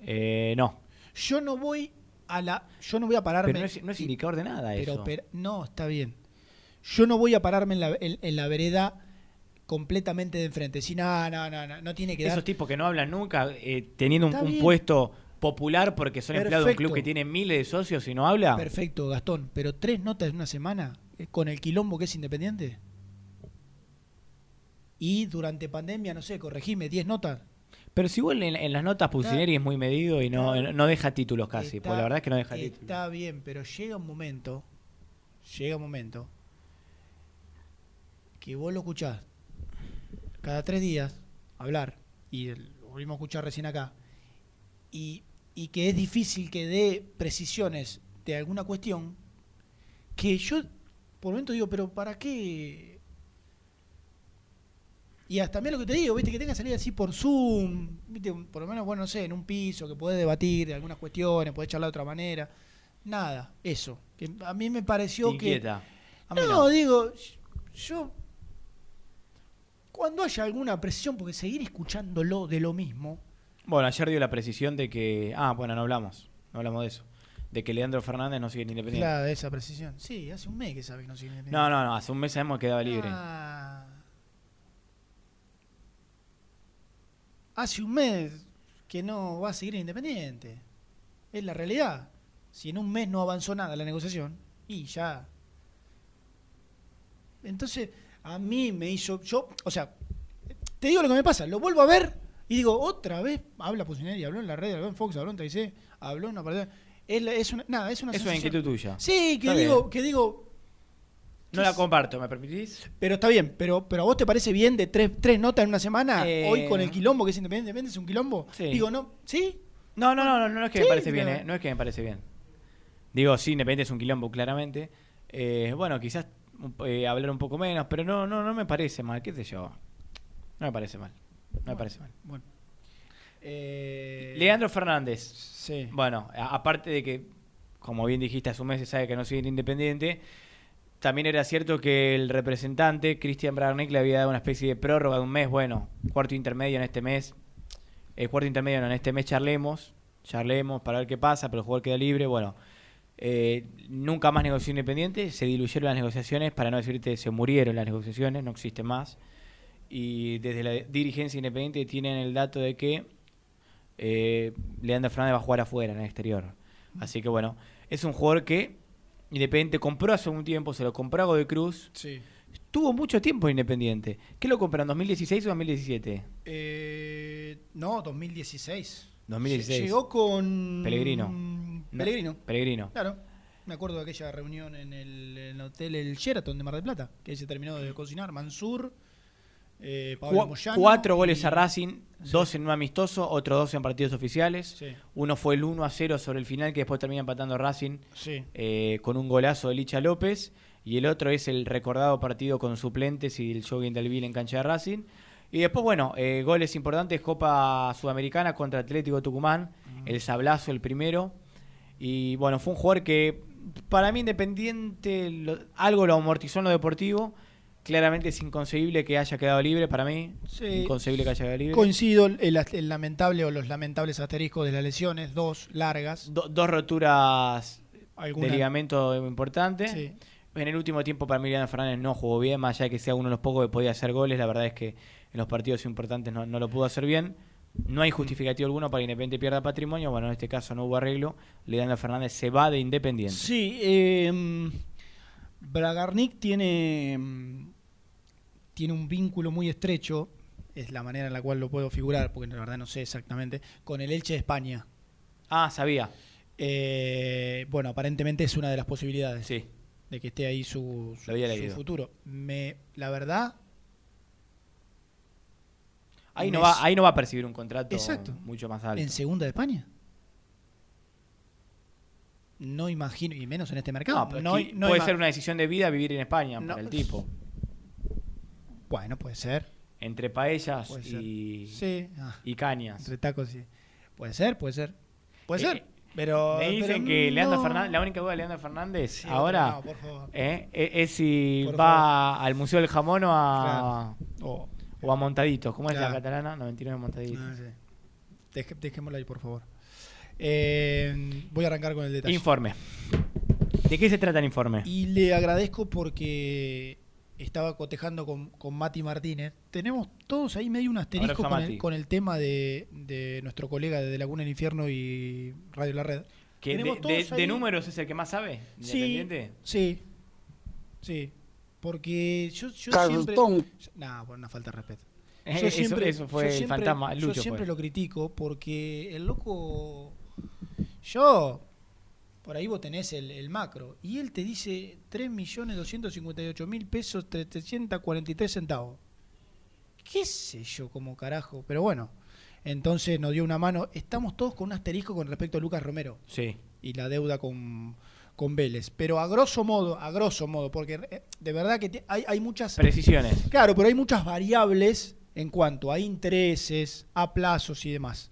Eh, no. Yo no voy a la. Yo no voy a pararme. Pero no es, no es indicador de nada pero, eso. pero- no, está bien. Yo no voy a pararme en la, en, en la vereda completamente de enfrente. Si no, no, no, no, no tiene que dar. Esos tipos que no hablan nunca, eh, teniendo un, puesto popular porque son empleados de un club que tiene miles de socios y no habla. Perfecto, Gastón. Pero tres notas en una semana eh, con el quilombo que es independiente. Y durante pandemia, no sé, corregime, 10 notas. Pero si igual en, en las notas Pulsineri es muy medido y no, Está- no deja títulos casi, Está- pues la verdad es que no deja títulos. Está bien, pero llega un momento, llega un momento, que vos lo escuchás cada tres días hablar, y el- lo volvimos a escuchar recién acá, y, y que es difícil que dé precisiones de alguna cuestión, que yo por momento digo, pero ¿para qué? Y hasta también lo que te digo, viste, que tenga salir así por Zoom, viste, por lo menos, bueno, no sé, en un piso, que podés debatir de algunas cuestiones, podés charlar de otra manera. Nada, eso. Que a mí me pareció Te que. inquieta. No, no. digo, yo. Cuando haya alguna presión, porque seguir escuchándolo de lo mismo. Bueno, ayer dio la precisión de que. Ah, bueno, no hablamos. No hablamos de eso. De que Leandro Fernández no sigue en Independiente. Claro, esa precisión. Sí, hace un mes que sabe que no sigue Independiente. No, no, no. Hace un mes sabemos que quedaba libre. Ah. hace un mes que no va a seguir en Independiente. Es la realidad. Si en un mes no avanzó nada la negociación, y ya. Entonces, a mí me hizo. Yo, o sea, te digo lo que me pasa, lo vuelvo a ver y digo, otra vez habla Pusineri, habló en la red, habló en Fox, habló en TIC, habló en una partida. Es, la- es una, nada, es una Es una inquietud tuya. Sí, que Está digo, bien. que digo, No la comparto, ¿me permitís? pero está bien, pero, pero a vos te parece bien de tres, tres notas en una semana, Eh. hoy con el quilombo que es independiente, Independiente es un quilombo. Sí. Digo, no, ¿sí? No, no, no, no, no es que Sí, me parece bien, ¿eh? No es que me parece bien. Digo, sí, Independiente es un quilombo, claramente. Eh, bueno, quizás eh, hablar un poco menos, pero no, no, no me parece mal, qué sé yo. No me parece mal. No me parece mal. Bueno. Eh, Leandro Fernández. Sí. Bueno, aparte de que, como bien dijiste, hace un mes se sabe que no sigue en Independiente, también era cierto que el representante, Cristian Bragarnik, le había dado una especie de prórroga de un mes. Bueno, cuarto intermedio en este mes. El cuarto intermedio no, en este mes charlemos. Charlemos para ver qué pasa, pero el jugador queda libre. Bueno, eh, nunca más negoció Independiente. Se diluyeron las negociaciones, para no decirte se murieron las negociaciones, no existen más. Y desde la dirigencia independiente tienen el dato de que eh, Leandro Fernández va a jugar afuera, en el exterior. Así que bueno, es un jugador que Independiente compró hace un tiempo, se lo compró a Godoy Cruz. Sí. Tuvo mucho tiempo en Independiente. ¿Qué lo compraron, 2016 o 2017? Eh, no, 2016. 2016. Llegó con. Pellegrino. No, Pellegrino. Pellegrino. Claro. Me acuerdo de aquella reunión en el, en el hotel El Sheraton de Mar del Plata, que se terminó de cocinar. Mansur, eh, Pablo Cu- Moyano. cuatro goles y- a Racing, dos en un amistoso, otros dos en partidos oficiales. Sí. Uno fue el 1 a 0 sobre el final, que después termina empatando Racing Sí. eh, con un golazo de Licha López. Y el otro es el recordado partido con suplentes y el jogging del Vil en cancha de Racing. Y después, bueno, eh, goles importantes, Copa Sudamericana contra Atlético Tucumán, el sablazo el primero. Y bueno, fue un jugador que para mí independiente, lo- algo lo amortizó en lo deportivo. Claramente es inconcebible que haya quedado libre para mí. Sí. Inconcebible que haya quedado libre. Coincido el, el lamentable o los lamentables asteriscos de las lesiones, dos largas. Do- dos roturas Alguna- de ligamento importante. Sí. En el último tiempo para Leandro Fernández no jugó bien, más allá de que sea uno de los pocos que podía hacer goles, la verdad es que en los partidos importantes no, no lo pudo hacer bien. No hay justificativo alguno para que Independiente pierda patrimonio, bueno, en este caso no hubo arreglo. Leandro Fernández se va de Independiente. Sí, eh, Bragarnik tiene, mm, tiene un vínculo muy estrecho, es la manera en la cual lo puedo figurar, porque la verdad no sé exactamente, con el Elche de España. Ah, sabía. Eh, bueno, aparentemente es una de las posibilidades. Sí. de que esté ahí su, su- futuro. Me, la verdad, Ahí no, va, ahí no va a percibir un contrato Exacto. mucho más alto. en segunda de España. No imagino, y menos en este mercado. No, pero No- aquí no puede ser una decisión de vida vivir en España para el tipo. Bueno, puede ser. Entre paellas Puede y, Sí. Ah. y cañas. Entre tacos, sí. Puede ser, puede ser. Puede Eh, ser. Pero. Me dicen pero que Leandro. Fernández, la única duda de Leandro Fernández Sí, ahora por favor. eh, es, si Por va al Museo del Jamón o a, O- o a Montaditos. ¿Cómo es la catalana? 99 Montaditos. Ah, sí. Dejémosla ahí, por favor. Eh, voy a arrancar con el detalle. Informe. ¿De qué se trata el informe? Y le agradezco porque estaba cotejando con, con Mati Martínez. Tenemos todos ahí medio un asterisco con el, con el tema de, de nuestro colega de Laguna del Infierno y Radio La Red. ¿Que de, de- números es el que más sabe? Sí, sí, sí. Porque yo, yo siempre... Nah, por una falta de respeto. <laughs> Yo eso- eso fue yo el siempre- fantasma, Yo siempre fue. lo critico porque el loco... Yo... Por ahí vos tenés el, el macro. Y él te dice 3.258.000 pesos, 343 centavos. ¿Qué sé yo como carajo? Pero bueno, entonces nos dio una mano. Estamos todos con un asterisco con respecto a Lucas Romero Sí. y la deuda con, con Vélez. Pero a grosso modo, a grosso modo, porque eh, de verdad que hay, hay muchas... Precisiones. Claro, pero hay muchas variables en cuanto a intereses, a plazos y demás.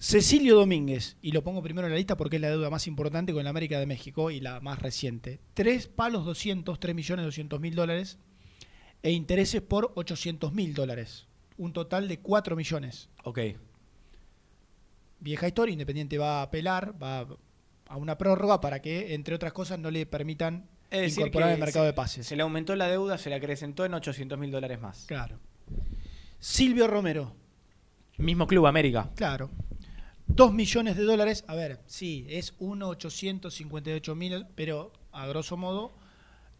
Cecilio Domínguez, y lo pongo primero en la lista porque es la deuda más importante con la América de México y la más reciente. Tres palos 200, 3 millones 200 mil dólares e intereses por 800 mil dólares. Un total de 4 millones. Ok. Vieja historia, Independiente va a apelar, va a una prórroga para que, entre otras cosas, no le permitan Es incorporar el mercado se- de pases. Se le aumentó la deuda, se le acrecentó en 800 mil dólares más. Claro. Silvio Romero. Mismo Club América. Claro. 2 millones de dólares. A ver, sí, es 1.858 mil, pero a grosso modo,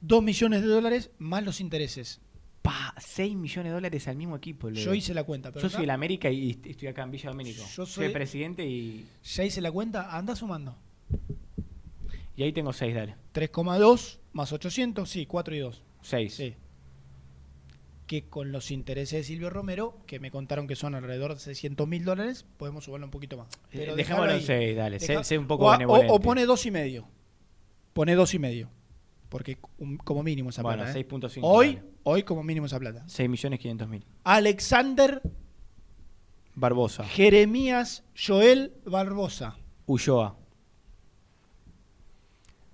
2 millones de dólares más los intereses. Pa, 6 millones de dólares al mismo equipo. Yo hice la cuenta. Pero Yo acá- soy el América y est- estoy acá en Villa Domínico. Yo soy, soy- presidente y, Ya hice la cuenta, anda sumando. Y ahí tengo 6, dale. 3,2 más 800, sí, 4 y 2. 6. Sí. Que con los intereses de Silvio Romero, que me contaron que son alrededor de 600 mil dólares, podemos subarlo un poquito más. Pero Eh, dejalo dejémoslo en ahí. seis, dale, sé- Deja- sé un poco o, benevolente. o- o pone dos y medio. Pone dos y medio. Porque um, como mínimo esa Bueno, plata. ¿eh? 6.5, Hoy, dale. hoy como mínimo esa plata. 6 millones 500 mil. Alexander Barbosa. Jeremías Joel Barbosa. Ulloa.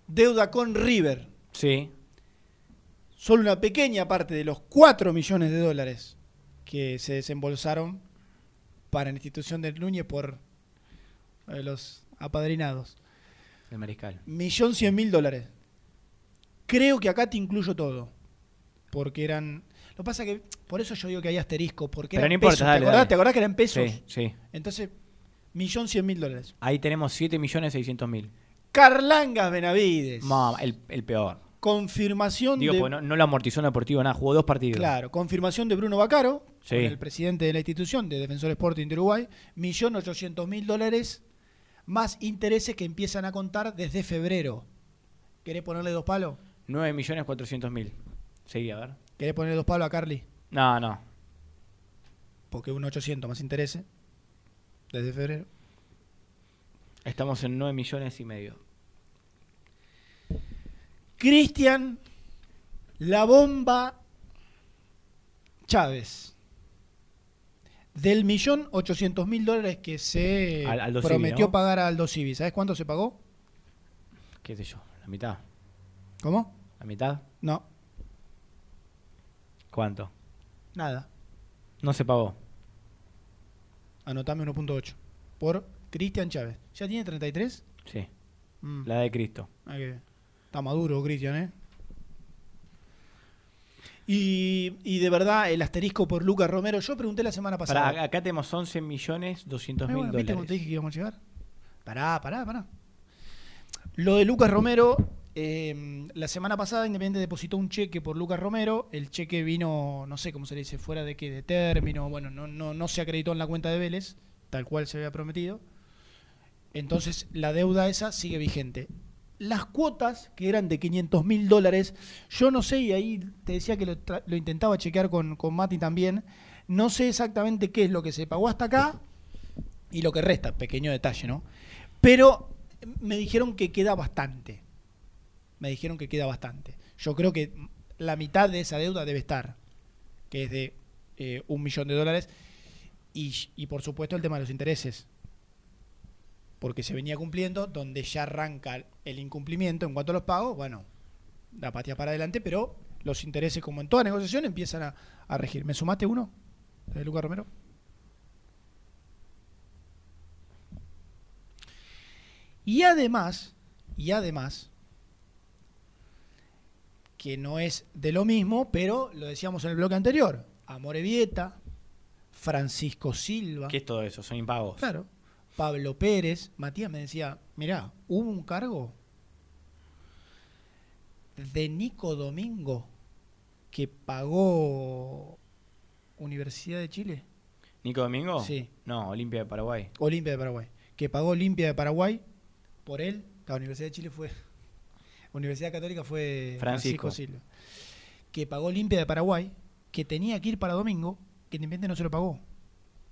Deuda con River. Sí. Solo una pequeña parte de los 4 millones de dólares que se desembolsaron para la institución del Núñez por eh, los apadrinados. El mariscal. Millón cien mil dólares. Creo que acá te incluyo todo. Porque eran. Lo que pasa que. Por eso yo digo que hay asterisco. Porque Pero eran no importa, pesos. dale, ¿Te, acordás, dale. ¿Te acordás que eran pesos? Sí, sí. Entonces, millón cien mil dólares. Ahí tenemos 7 millones 600 mil. Carlangas Benavides. Mamá, el, el peor. Confirmación Digo, de. no, no lo amortizó en Deportivo nada, jugó dos partidos. Claro, confirmación de Bruno Bacaro, Sí. con el presidente de la institución de Defensor Sporting de Uruguay, millón ochocientos mil dólares más intereses que empiezan a contar desde febrero. ¿Querés ponerle dos palos? 9 millones 400 mil. Seguí, a ver. ¿Querés ponerle dos palos a Carly? No, no. Porque un 800 más intereses desde febrero. Estamos en 9 millones y medio. Cristian La Bomba Chávez. Del millón ochocientos mil dólares que se Al- Aldo Civi, prometió ¿no? pagar a Aldo Civi. ¿Sabes cuánto se pagó? ¿Qué sé yo? ¿La mitad? ¿Cómo? ¿La mitad? No, ¿Cuánto? nada. No se pagó. Anotame 1.8. Por Cristian Chávez. ¿Ya tiene 33? Sí. Mm. La de Cristo. Ah, que Está maduro, Cristian, ¿eh? Y, y de verdad, el asterisco por Lucas Romero. Yo pregunté la semana pasada. Pará, acá tenemos 11 millones 200 Eh, mil bueno, ¿Viste cómo dólares. te dije que íbamos a llegar? Pará, pará, pará. Lo de Lucas Romero, eh, la semana pasada Independiente depositó un cheque por Lucas Romero. El cheque vino, no sé cómo se le dice, fuera de qué, de término. Bueno, no, no, no se acreditó en la cuenta de Vélez, tal cual se había prometido. Entonces, la deuda esa sigue vigente. Las cuotas, que eran de 500 mil dólares, yo no sé, y ahí te decía que lo, intentaba chequear con, con Mati también, no sé exactamente qué es lo que se pagó hasta acá y lo que resta, pequeño detalle, ¿no? Pero me dijeron que queda bastante. Me dijeron que queda bastante. Yo creo que la mitad de esa deuda debe estar, que es de eh, un millón de dólares, y, y por supuesto el tema de los intereses porque se venía cumpliendo, donde ya arranca el incumplimiento en cuanto a los pagos, bueno, la patria para adelante, pero los intereses, como en toda negociación, empiezan a, a regir. ¿Me sumaste uno? ¿De Lucas Romero? Y además, y además, que no es de lo mismo, pero lo decíamos en el bloque anterior, Amorevieta, Francisco Silva. ¿Qué es todo eso? Son impagos. Claro. Pablo Pérez, Matías me decía, mirá, hubo un cargo de Nico Domingo que pagó Universidad de Chile, ¿Nico Domingo? Sí. No, Olimpia de Paraguay. Olimpia de Paraguay, que pagó Olimpia de Paraguay por él, la Universidad de Chile fue, Universidad Católica fue Francisco. Francisco Silva, que pagó Olimpia de Paraguay, que tenía que ir para Domingo, que Independiente no se lo pagó.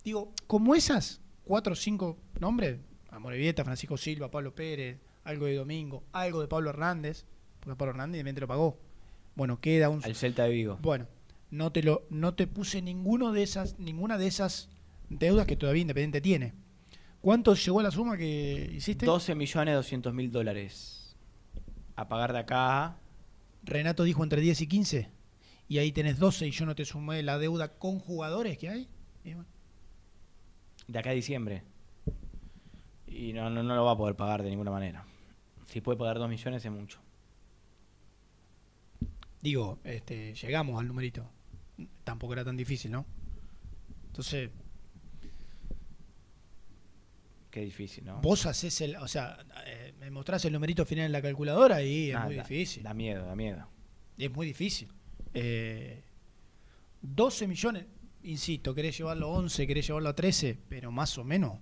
Digo, como esas cuatro o cinco nombres, Amorevieta, Francisco Silva, Pablo Pérez, algo de Domingo, algo de Pablo Hernández, porque Pablo Hernández Independiente lo pagó. Bueno, queda un Al Celta de Vigo. bueno, no te lo, no te puse ninguno de esas, ninguna de esas deudas que todavía Independiente tiene. ¿Cuánto llegó a la suma que hiciste? 12 millones 200 mil dólares. A pagar de acá. Renato dijo entre 10 y 15. Y ahí tenés 12 y yo no te sumé la deuda con jugadores que hay. Y bueno, De acá a diciembre. Y no, no, no lo va a poder pagar de ninguna manera. Si puede pagar 2 millones es mucho. Digo, este, llegamos al numerito. Tampoco era tan difícil, ¿no? Entonces, Qué difícil, ¿no? vos haces el, o sea, eh, me mostrás el numerito final en la calculadora y es muy da- difícil. Da miedo, da miedo. Es muy difícil. Eh, 12 millones, insisto, querés llevarlo a 11, querés llevarlo a 13, pero más o menos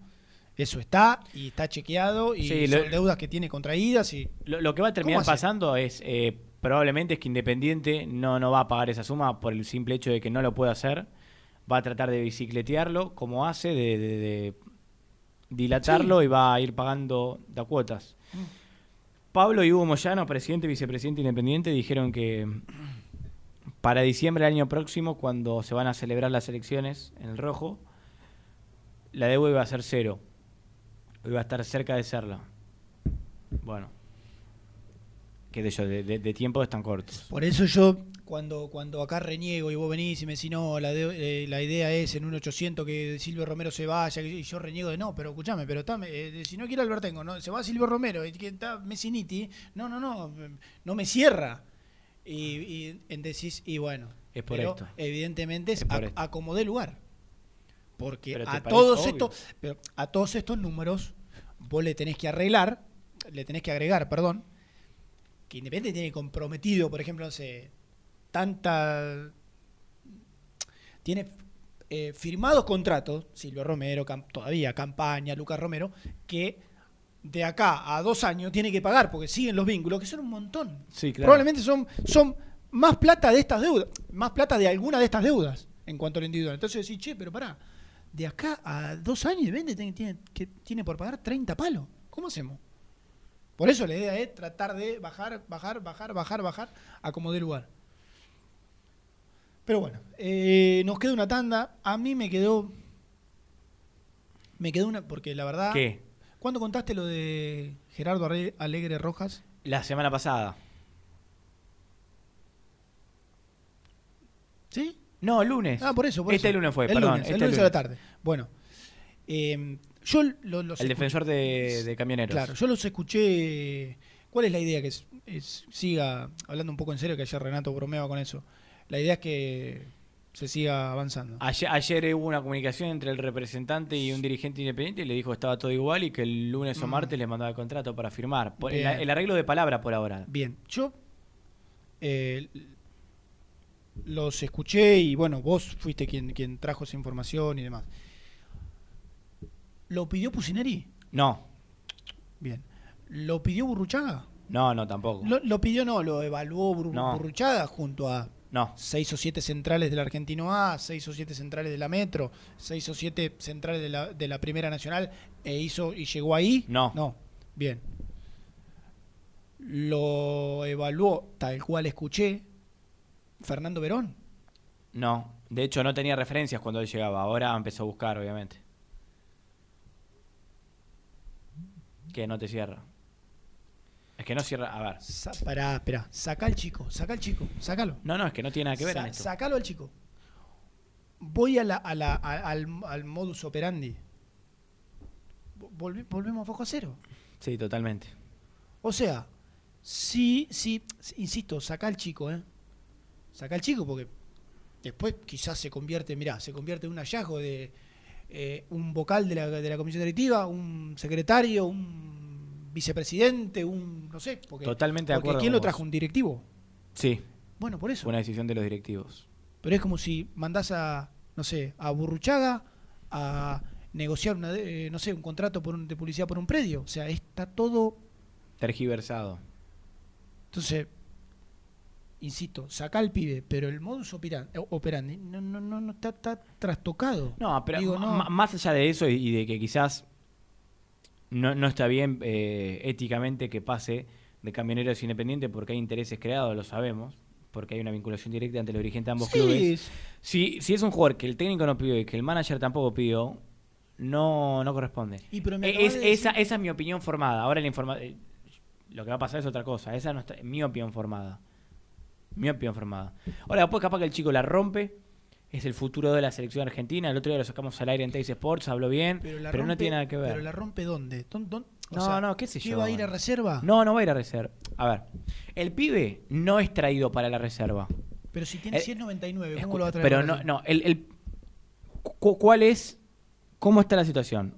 eso está y está chequeado y Sí, son lo- deudas que tiene contraídas y Lo, lo que va a terminar pasando es, eh, probablemente es que Independiente no, no va a pagar esa suma por el simple hecho de que no lo puede hacer. Va a tratar de bicicletearlo como hace, de, de- de dilatarlo y va a ir pagando de a cuotas. Pablo y Hugo Moyano, presidente y vicepresidente independiente, dijeron que para diciembre del año próximo, cuando se van a celebrar las elecciones en el rojo, la deuda iba a ser cero. Iba a estar cerca de serla. Bueno. Que de ellos, de, de- de tiempo están cortos. Por eso yo, cuando, cuando acá reniego y vos venís y me decís, no, la, de- eh, la idea es en un 800 que Silvio Romero se vaya, y yo reniego de no, pero escuchame, pero está, eh, si no quiere Albertengo, no, se va Silvio Romero, y que está Messiniti, no, no, no, no me cierra. Y, y en decís, y bueno, Es por pero esto. evidentemente es, Es por a- esto. acomodé lugar. Porque a todos estos, pero a todos estos números vos le tenés que arreglar, le tenés que agregar, perdón, que Independiente tiene comprometido, por ejemplo, no sé, tanta. Tiene eh, firmados contratos, Silvio Romero, Cam- todavía Campaña, Lucas Romero, que de acá a dos años tiene que pagar, porque siguen los vínculos, que son un montón. Sí, claro. Probablemente son, son más plata de estas deudas, más plata de alguna de estas deudas en cuanto a lo individual. Entonces decís, che, pero pará, de acá a dos años vende tiene, tiene, que tiene por pagar 30 palos. ¿Cómo hacemos? Por eso la idea es tratar de bajar, bajar, bajar, bajar, bajar a como dé lugar. Pero bueno, eh, nos queda una tanda. A mí me quedó. Me quedó una. Porque la verdad. ¿Qué? ¿Cuándo contaste lo de Gerardo Alegre Rojas? La semana pasada. ¿Sí? No, lunes. Ah, por eso. Por este eso. lunes fue, el perdón. Lunes, el este lunes a la tarde. Bueno. eh, yo lo- los El escuché- defensor de, de camioneros. Claro, yo los escuché. ¿Cuál es la idea? Que es- es- siga hablando un poco en serio, que ayer Renato bromeaba con eso. La idea es que se siga avanzando. Ayer, ayer hubo una comunicación entre el representante y un dirigente independiente y le dijo que estaba todo igual y que el lunes o Mm. martes le mandaba el contrato para firmar. Por- el, arreglo de palabra por ahora. Bien, yo eh, los escuché y bueno, vos fuiste quien, quien trajo esa información y demás. ¿Lo pidió Pusineri? No. Bien. ¿Lo pidió Burruchaga? No, no, tampoco. Lo, lo pidió, no, lo evaluó No. Burruchaga junto a No. seis o siete centrales del Argentino A, seis o siete centrales de la Metro, seis o siete centrales de la, de la Primera Nacional, e hizo y llegó ahí. No. No, bien. Lo evaluó tal cual escuché Fernando Verón. No. De hecho, no tenía referencias cuando él llegaba. Ahora empezó a buscar, obviamente. Que no te cierra. Es que no cierra. A ver. Sa- pará, espera, saca al chico, saca al chico, sácalo. No, no, es que no tiene nada que ver Sa- en esto. Sacalo al chico. Voy a la, a la- a- al, al modus operandi. Volvemos a foco cero. Sí, totalmente. O sea, sí, sí, insisto, saca al chico, ¿eh? Saca al chico porque después quizás se convierte, mirá, se convierte en un hallazgo de eh, un vocal de la, de la comisión directiva, un secretario, un vicepresidente, un, no sé, porque, Totalmente de porque acuerdo ¿quién lo vos. trajo? ¿Un directivo? Sí. Bueno, por eso. Fue una decisión de los directivos. Pero es como si mandás a, no sé, a Burruchaga a negociar, una, eh, no sé, un contrato por un- de publicidad por un predio. O sea, está todo... Tergiversado. Entonces, insisto, saca al pibe, pero el modus eh, operandi no, no, no, no está, está trastocado. No, pero Digo, no. más allá de eso y de que quizás no, no está bien eh, éticamente que pase de camioneros independientes porque hay intereses creados, lo sabemos, porque hay una vinculación directa entre los dirigentes de ambos Sí. clubes. Si, si es un jugador que el técnico no pidió y que el manager tampoco pidió, no, no corresponde. Y pero me Eh, es- de esa, es mi opinión formada. Ahora la informa eh, lo que va a pasar es otra cosa. Esa no está, mi opinión formada. Mi opinión formada. Ahora, después capaz que el chico la rompe. Es el futuro de la selección argentina. El otro día lo sacamos al aire en Teis Sports, habló bien, pero, no tiene nada que ver. ¿Pero la rompe dónde? ¿Dón- dón- o No, sea, no, qué sé yo. va a ir a reserva? No, no va a ir a reserva. A ver, el pibe no es traído para la reserva. Pero si tiene Eh, 199, ¿cómo Escu- lo va a traer? Pero no, no, el, el- cu- ¿cuál es, cómo está la situación?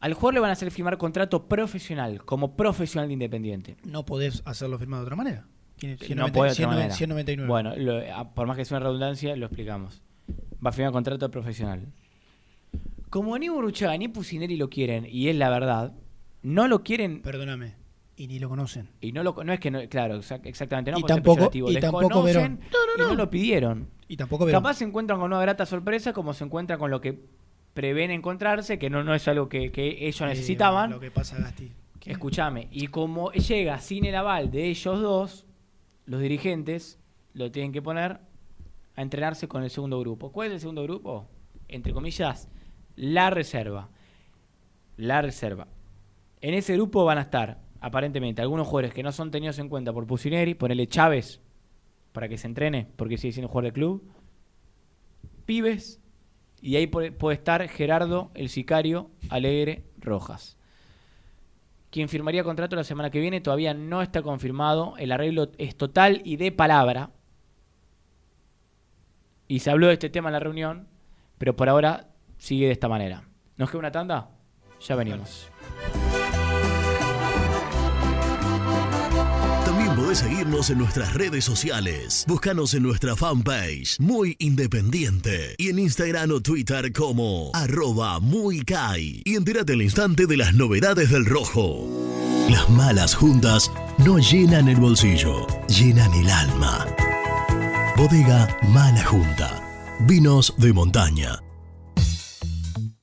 Al jugador le van a hacer firmar contrato profesional, como profesional de Independiente. No podés hacerlo firmado de otra manera. No 190 puede de otra 190 manera. 199. Bueno, lo- a- por más que sea una redundancia, lo explicamos. Va a firmar contrato profesional. Como ni Burruchaga ni Pusineri lo quieren, y es la verdad, no lo quieren. Perdóname. Y ni lo conocen. Y no lo no es que no, claro, exac- exactamente, no Y tampoco- y tampoco y no lo pidieron. Y tampoco Verón. Capaz se encuentran con una grata sorpresa como se encuentran con lo que prevén encontrarse, que no, no es algo que, que ellos Eh, necesitaban. Lo que pasa, Gasti. Escúchame, y como llega sin el aval de ellos dos, los dirigentes lo tienen que poner a entrenarse con el segundo grupo. ¿Cuál es el segundo grupo? Entre comillas, la reserva. La reserva. En ese grupo van a estar, aparentemente, algunos jugadores que no son tenidos en cuenta por Pusineri, ponele Chávez para que se entrene, porque sigue siendo jugador del club. Pibes, y ahí puede estar Gerardo, el sicario, Alegre, Rojas. Quien firmaría contrato la semana que viene todavía no está confirmado. El arreglo es total y de palabra. Y se habló de este tema en la reunión, pero por ahora sigue de esta manera. ¿Nos queda una tanda? Ya venimos. Podés seguirnos en nuestras redes sociales. Búscanos en nuestra fanpage, Muy Independiente. Y en Instagram o Twitter como arroba muy Kai. Y entérate al instante de las novedades del rojo. Las malas juntas no llenan el bolsillo, llenan el alma. Bodega Mala Junta. Vinos de montaña.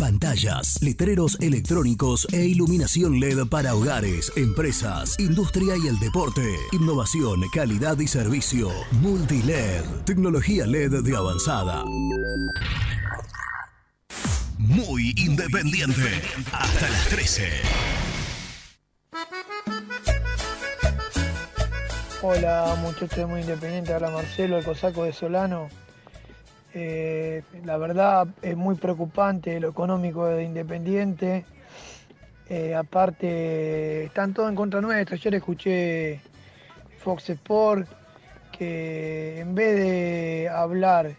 Pantallas, letreros electrónicos e iluminación LED para hogares, empresas, industria y el deporte. Innovación, calidad y servicio. Multiled, tecnología LED de avanzada. Muy independiente. Hasta las 13. Hola muchachos muy independiente, habla Marcelo, el cosaco de Solano. Eh, la verdad es muy preocupante lo económico de Independiente. Eh, aparte, están todos en contra nuestra. Ayer escuché Fox Sport que en vez de hablar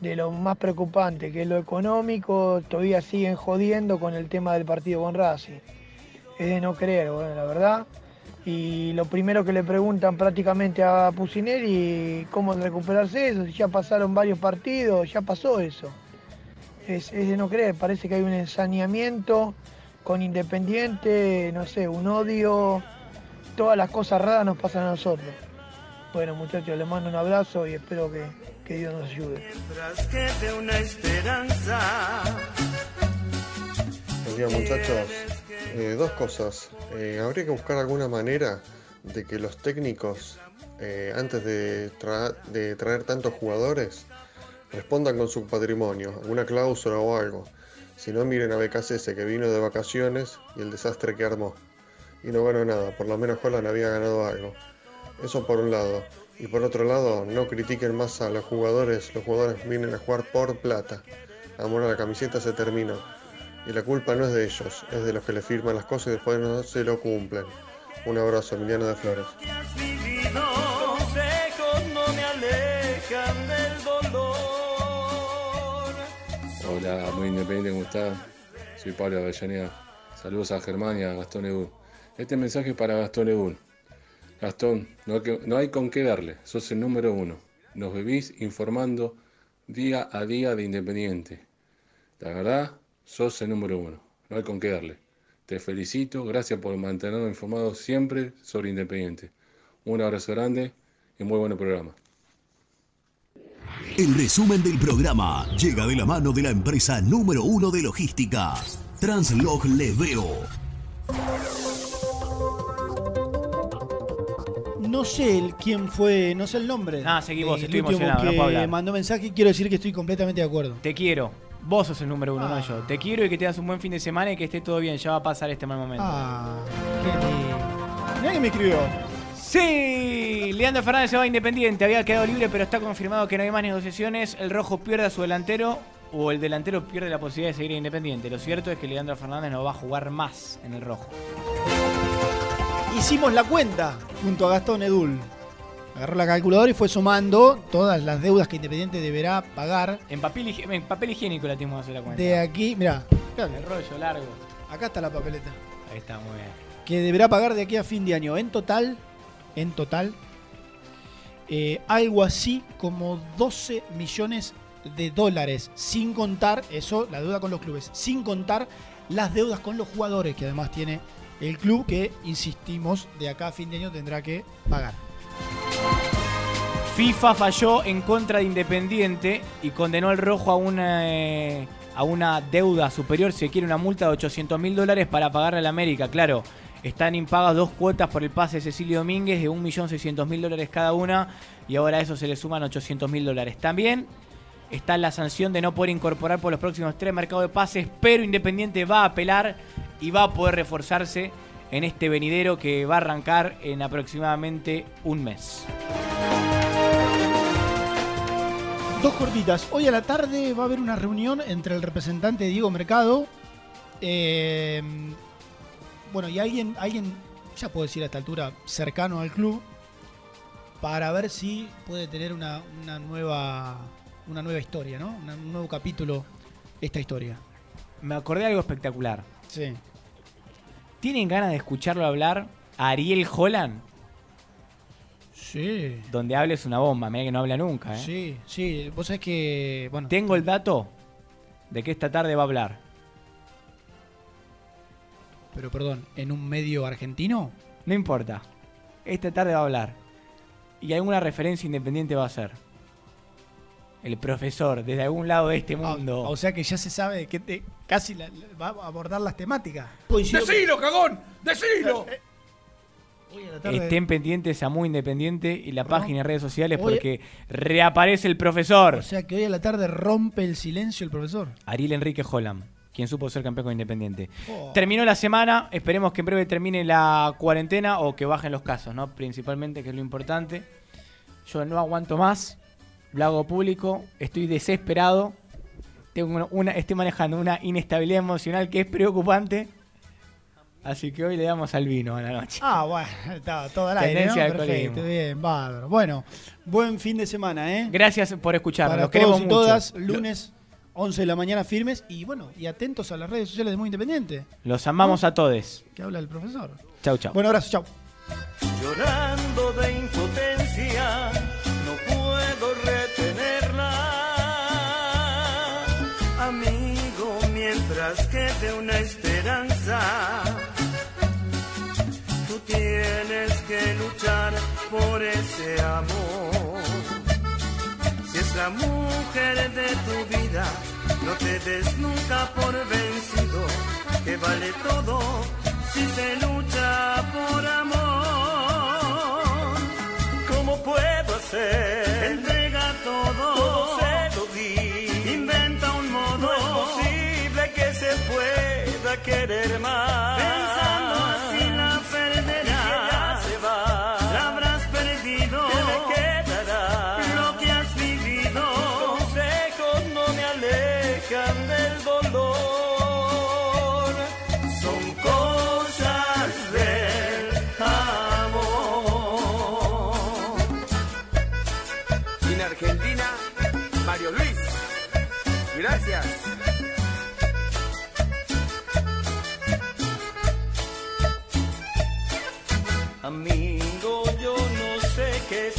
de lo más preocupante, que es lo económico, todavía siguen jodiendo con el tema del partido con Racing. Es de no creer, bueno, la verdad. Y lo primero que le preguntan prácticamente a Pusineri, ¿cómo recuperarse eso? Si ya pasaron varios partidos, ya pasó eso. Es, es de no creer, parece que hay un ensaneamiento con Independiente, no sé, un odio, todas las cosas raras nos pasan a nosotros. Bueno muchachos, les mando un abrazo y espero que, que Dios nos ayude. Mientras una esperanza. Muchachos. Eh, dos cosas. Eh, habría que buscar alguna manera de que los técnicos, eh, antes de, tra- de traer tantos jugadores, respondan con su patrimonio, alguna cláusula o algo. Si no, miren a BKC que vino de vacaciones y el desastre que armó. Y no ganó nada, por lo menos Holland había ganado algo. Eso por un lado. Y por otro lado, no critiquen más a los jugadores. Los jugadores vienen a jugar por plata. Amor a la camiseta se terminó. Y la culpa no es de ellos, es de los que le firman las cosas y después no se lo cumplen. Un abrazo, Emiliano de Flores. Hola, muy independiente, ¿cómo estás? Soy Pablo Avellaneda. Saludos a Germán y a Gastón Edul. Este mensaje es para Gastón Edul. Gastón, no hay, que- no hay con qué darle, sos el número uno. Nos vivís informando día a día de Independiente. La verdad, sos el número uno. No hay con qué darle. Te felicito, gracias por mantenernos informados siempre sobre Independiente. Un abrazo grande y muy buen programa. El resumen del programa llega de la mano de la empresa número uno de logística, Translog Leveo. No sé el- quién fue, no sé el nombre. Ah, seguí vos, del estoy último emocionado, no puedo hablar. mandó mensaje y quiero decir que estoy completamente de acuerdo. Te quiero. Vos sos el número uno, Ah. no yo. Te quiero y que tengas un buen fin de semana y que esté todo bien. Ya va a pasar este mal momento. Ah, qué lindo. Que me escribió. Sí, Leandro Fernández se va a Independiente. Había quedado libre, pero está confirmado que no hay más negociaciones. El rojo pierde a su delantero o el delantero pierde la posibilidad de seguir en Independiente. Lo cierto es que Leandro Fernández no va a jugar más en el rojo. Hicimos la cuenta junto a Gastón Edul. Agarró la calculadora y fue sumando todas las deudas que Independiente deberá pagar. En papel, higi- en papel higiénico la tenemos que hacer la cuenta. De aquí, mira, El rollo largo. acá está la papeleta. Ahí está, muy bien. Que deberá pagar de aquí a fin de año. En total, en total, eh, algo así como 12 millones de dólares. Sin contar, eso, la deuda con los clubes. Sin contar las deudas con los jugadores que además tiene el club que, insistimos, de acá a fin de año tendrá que pagar. FIFA falló en contra de Independiente y condenó al rojo a una, eh, a una deuda superior, se quiere una multa de 800 mil dólares para pagarle a la América. Claro, están impagas dos cuotas por el pase de Cecilio Domínguez de 1.600.000 dólares cada una y ahora a eso se le suman 800 mil dólares. También está la sanción de no poder incorporar por los próximos tres mercados de pases, pero Independiente va a apelar y va a poder reforzarse en este venidero que va a arrancar en aproximadamente un mes. Dos cortitas. Hoy a la tarde va a haber una reunión entre el representante Diego Mercado. eh, bueno, y alguien, alguien, ya puedo decir a esta altura, cercano al club, para ver si puede tener una, una nueva, una nueva historia, ¿no? Una- un nuevo capítulo esta historia. Me acordé de algo espectacular. Sí. ¿Tienen ganas de escucharlo hablar a Ariel Holland? Sí. Donde hable es una bomba, mira que no habla nunca, ¿eh? Sí, sí. Vos sabés que. Bueno. Tengo el dato de que esta tarde va a hablar. Pero perdón, ¿en un medio argentino? No importa. Esta tarde va a hablar. Y alguna referencia independiente va a hacer. El profesor, desde algún lado de este mundo. O sea que ya se sabe de qué te, casi la- la- va a abordar las temáticas. ¡Decilo, cagón! ¡Decilo! Estén pendientes a Muy Independiente y la página y redes sociales Hoy- porque reaparece el profesor. O sea que hoy a la tarde rompe el silencio el profesor. Ariel Enrique Holland, quien supo ser campeón con Independiente. Oh. Terminó la semana, esperemos que en breve termine la cuarentena o que bajen los casos, ¿no? Principalmente, que es lo importante. Yo no aguanto más, lo hago público, estoy desesperado, tengo una, estoy manejando una inestabilidad emocional que es preocupante. Así que hoy le damos al vino a la noche. Ah, bueno, estaba todo al aire, ¿no? Perfecto, bien, bárbaro. Bueno, buen fin de semana, ¿eh? Gracias por escucharnos, Para los queremos todos y mucho. todas, lunes 11 de la mañana firmes y bueno, y atentos a las redes sociales de Muy Independiente, Los amamos a todos. que habla el profesor. Chau, chau. Bueno, abrazo, chau. Llorando tú tienes que luchar por ese amor. Si es la mujer de tu vida, no te des nunca por vencido, que vale todo si se lucha por amor. ¿Cómo puedo hacer? Querer más.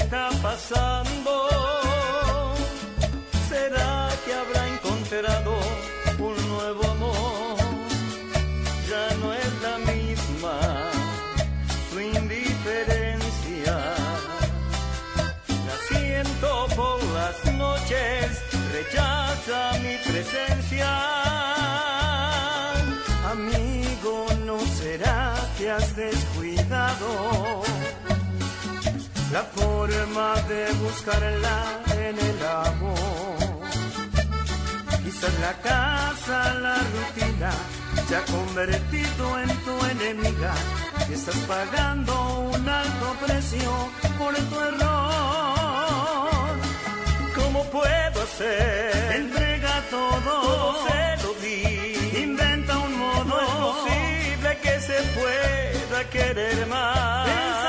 Está pasando. ¿Será que habrá encontrado un nuevo amor? Ya no es la misma su indiferencia. La siento por las noches, rechaza mi presencia. Amigo, ¿no será que has descuidado la forma de buscarla en el amor? Quizás la casa, la rutina, se ha convertido en tu enemiga y estás pagando un alto precio por tu error. ¿Cómo puedo hacer? Entrega todo, todo se lo di. Inventa un modo, no es posible que se pueda querer más.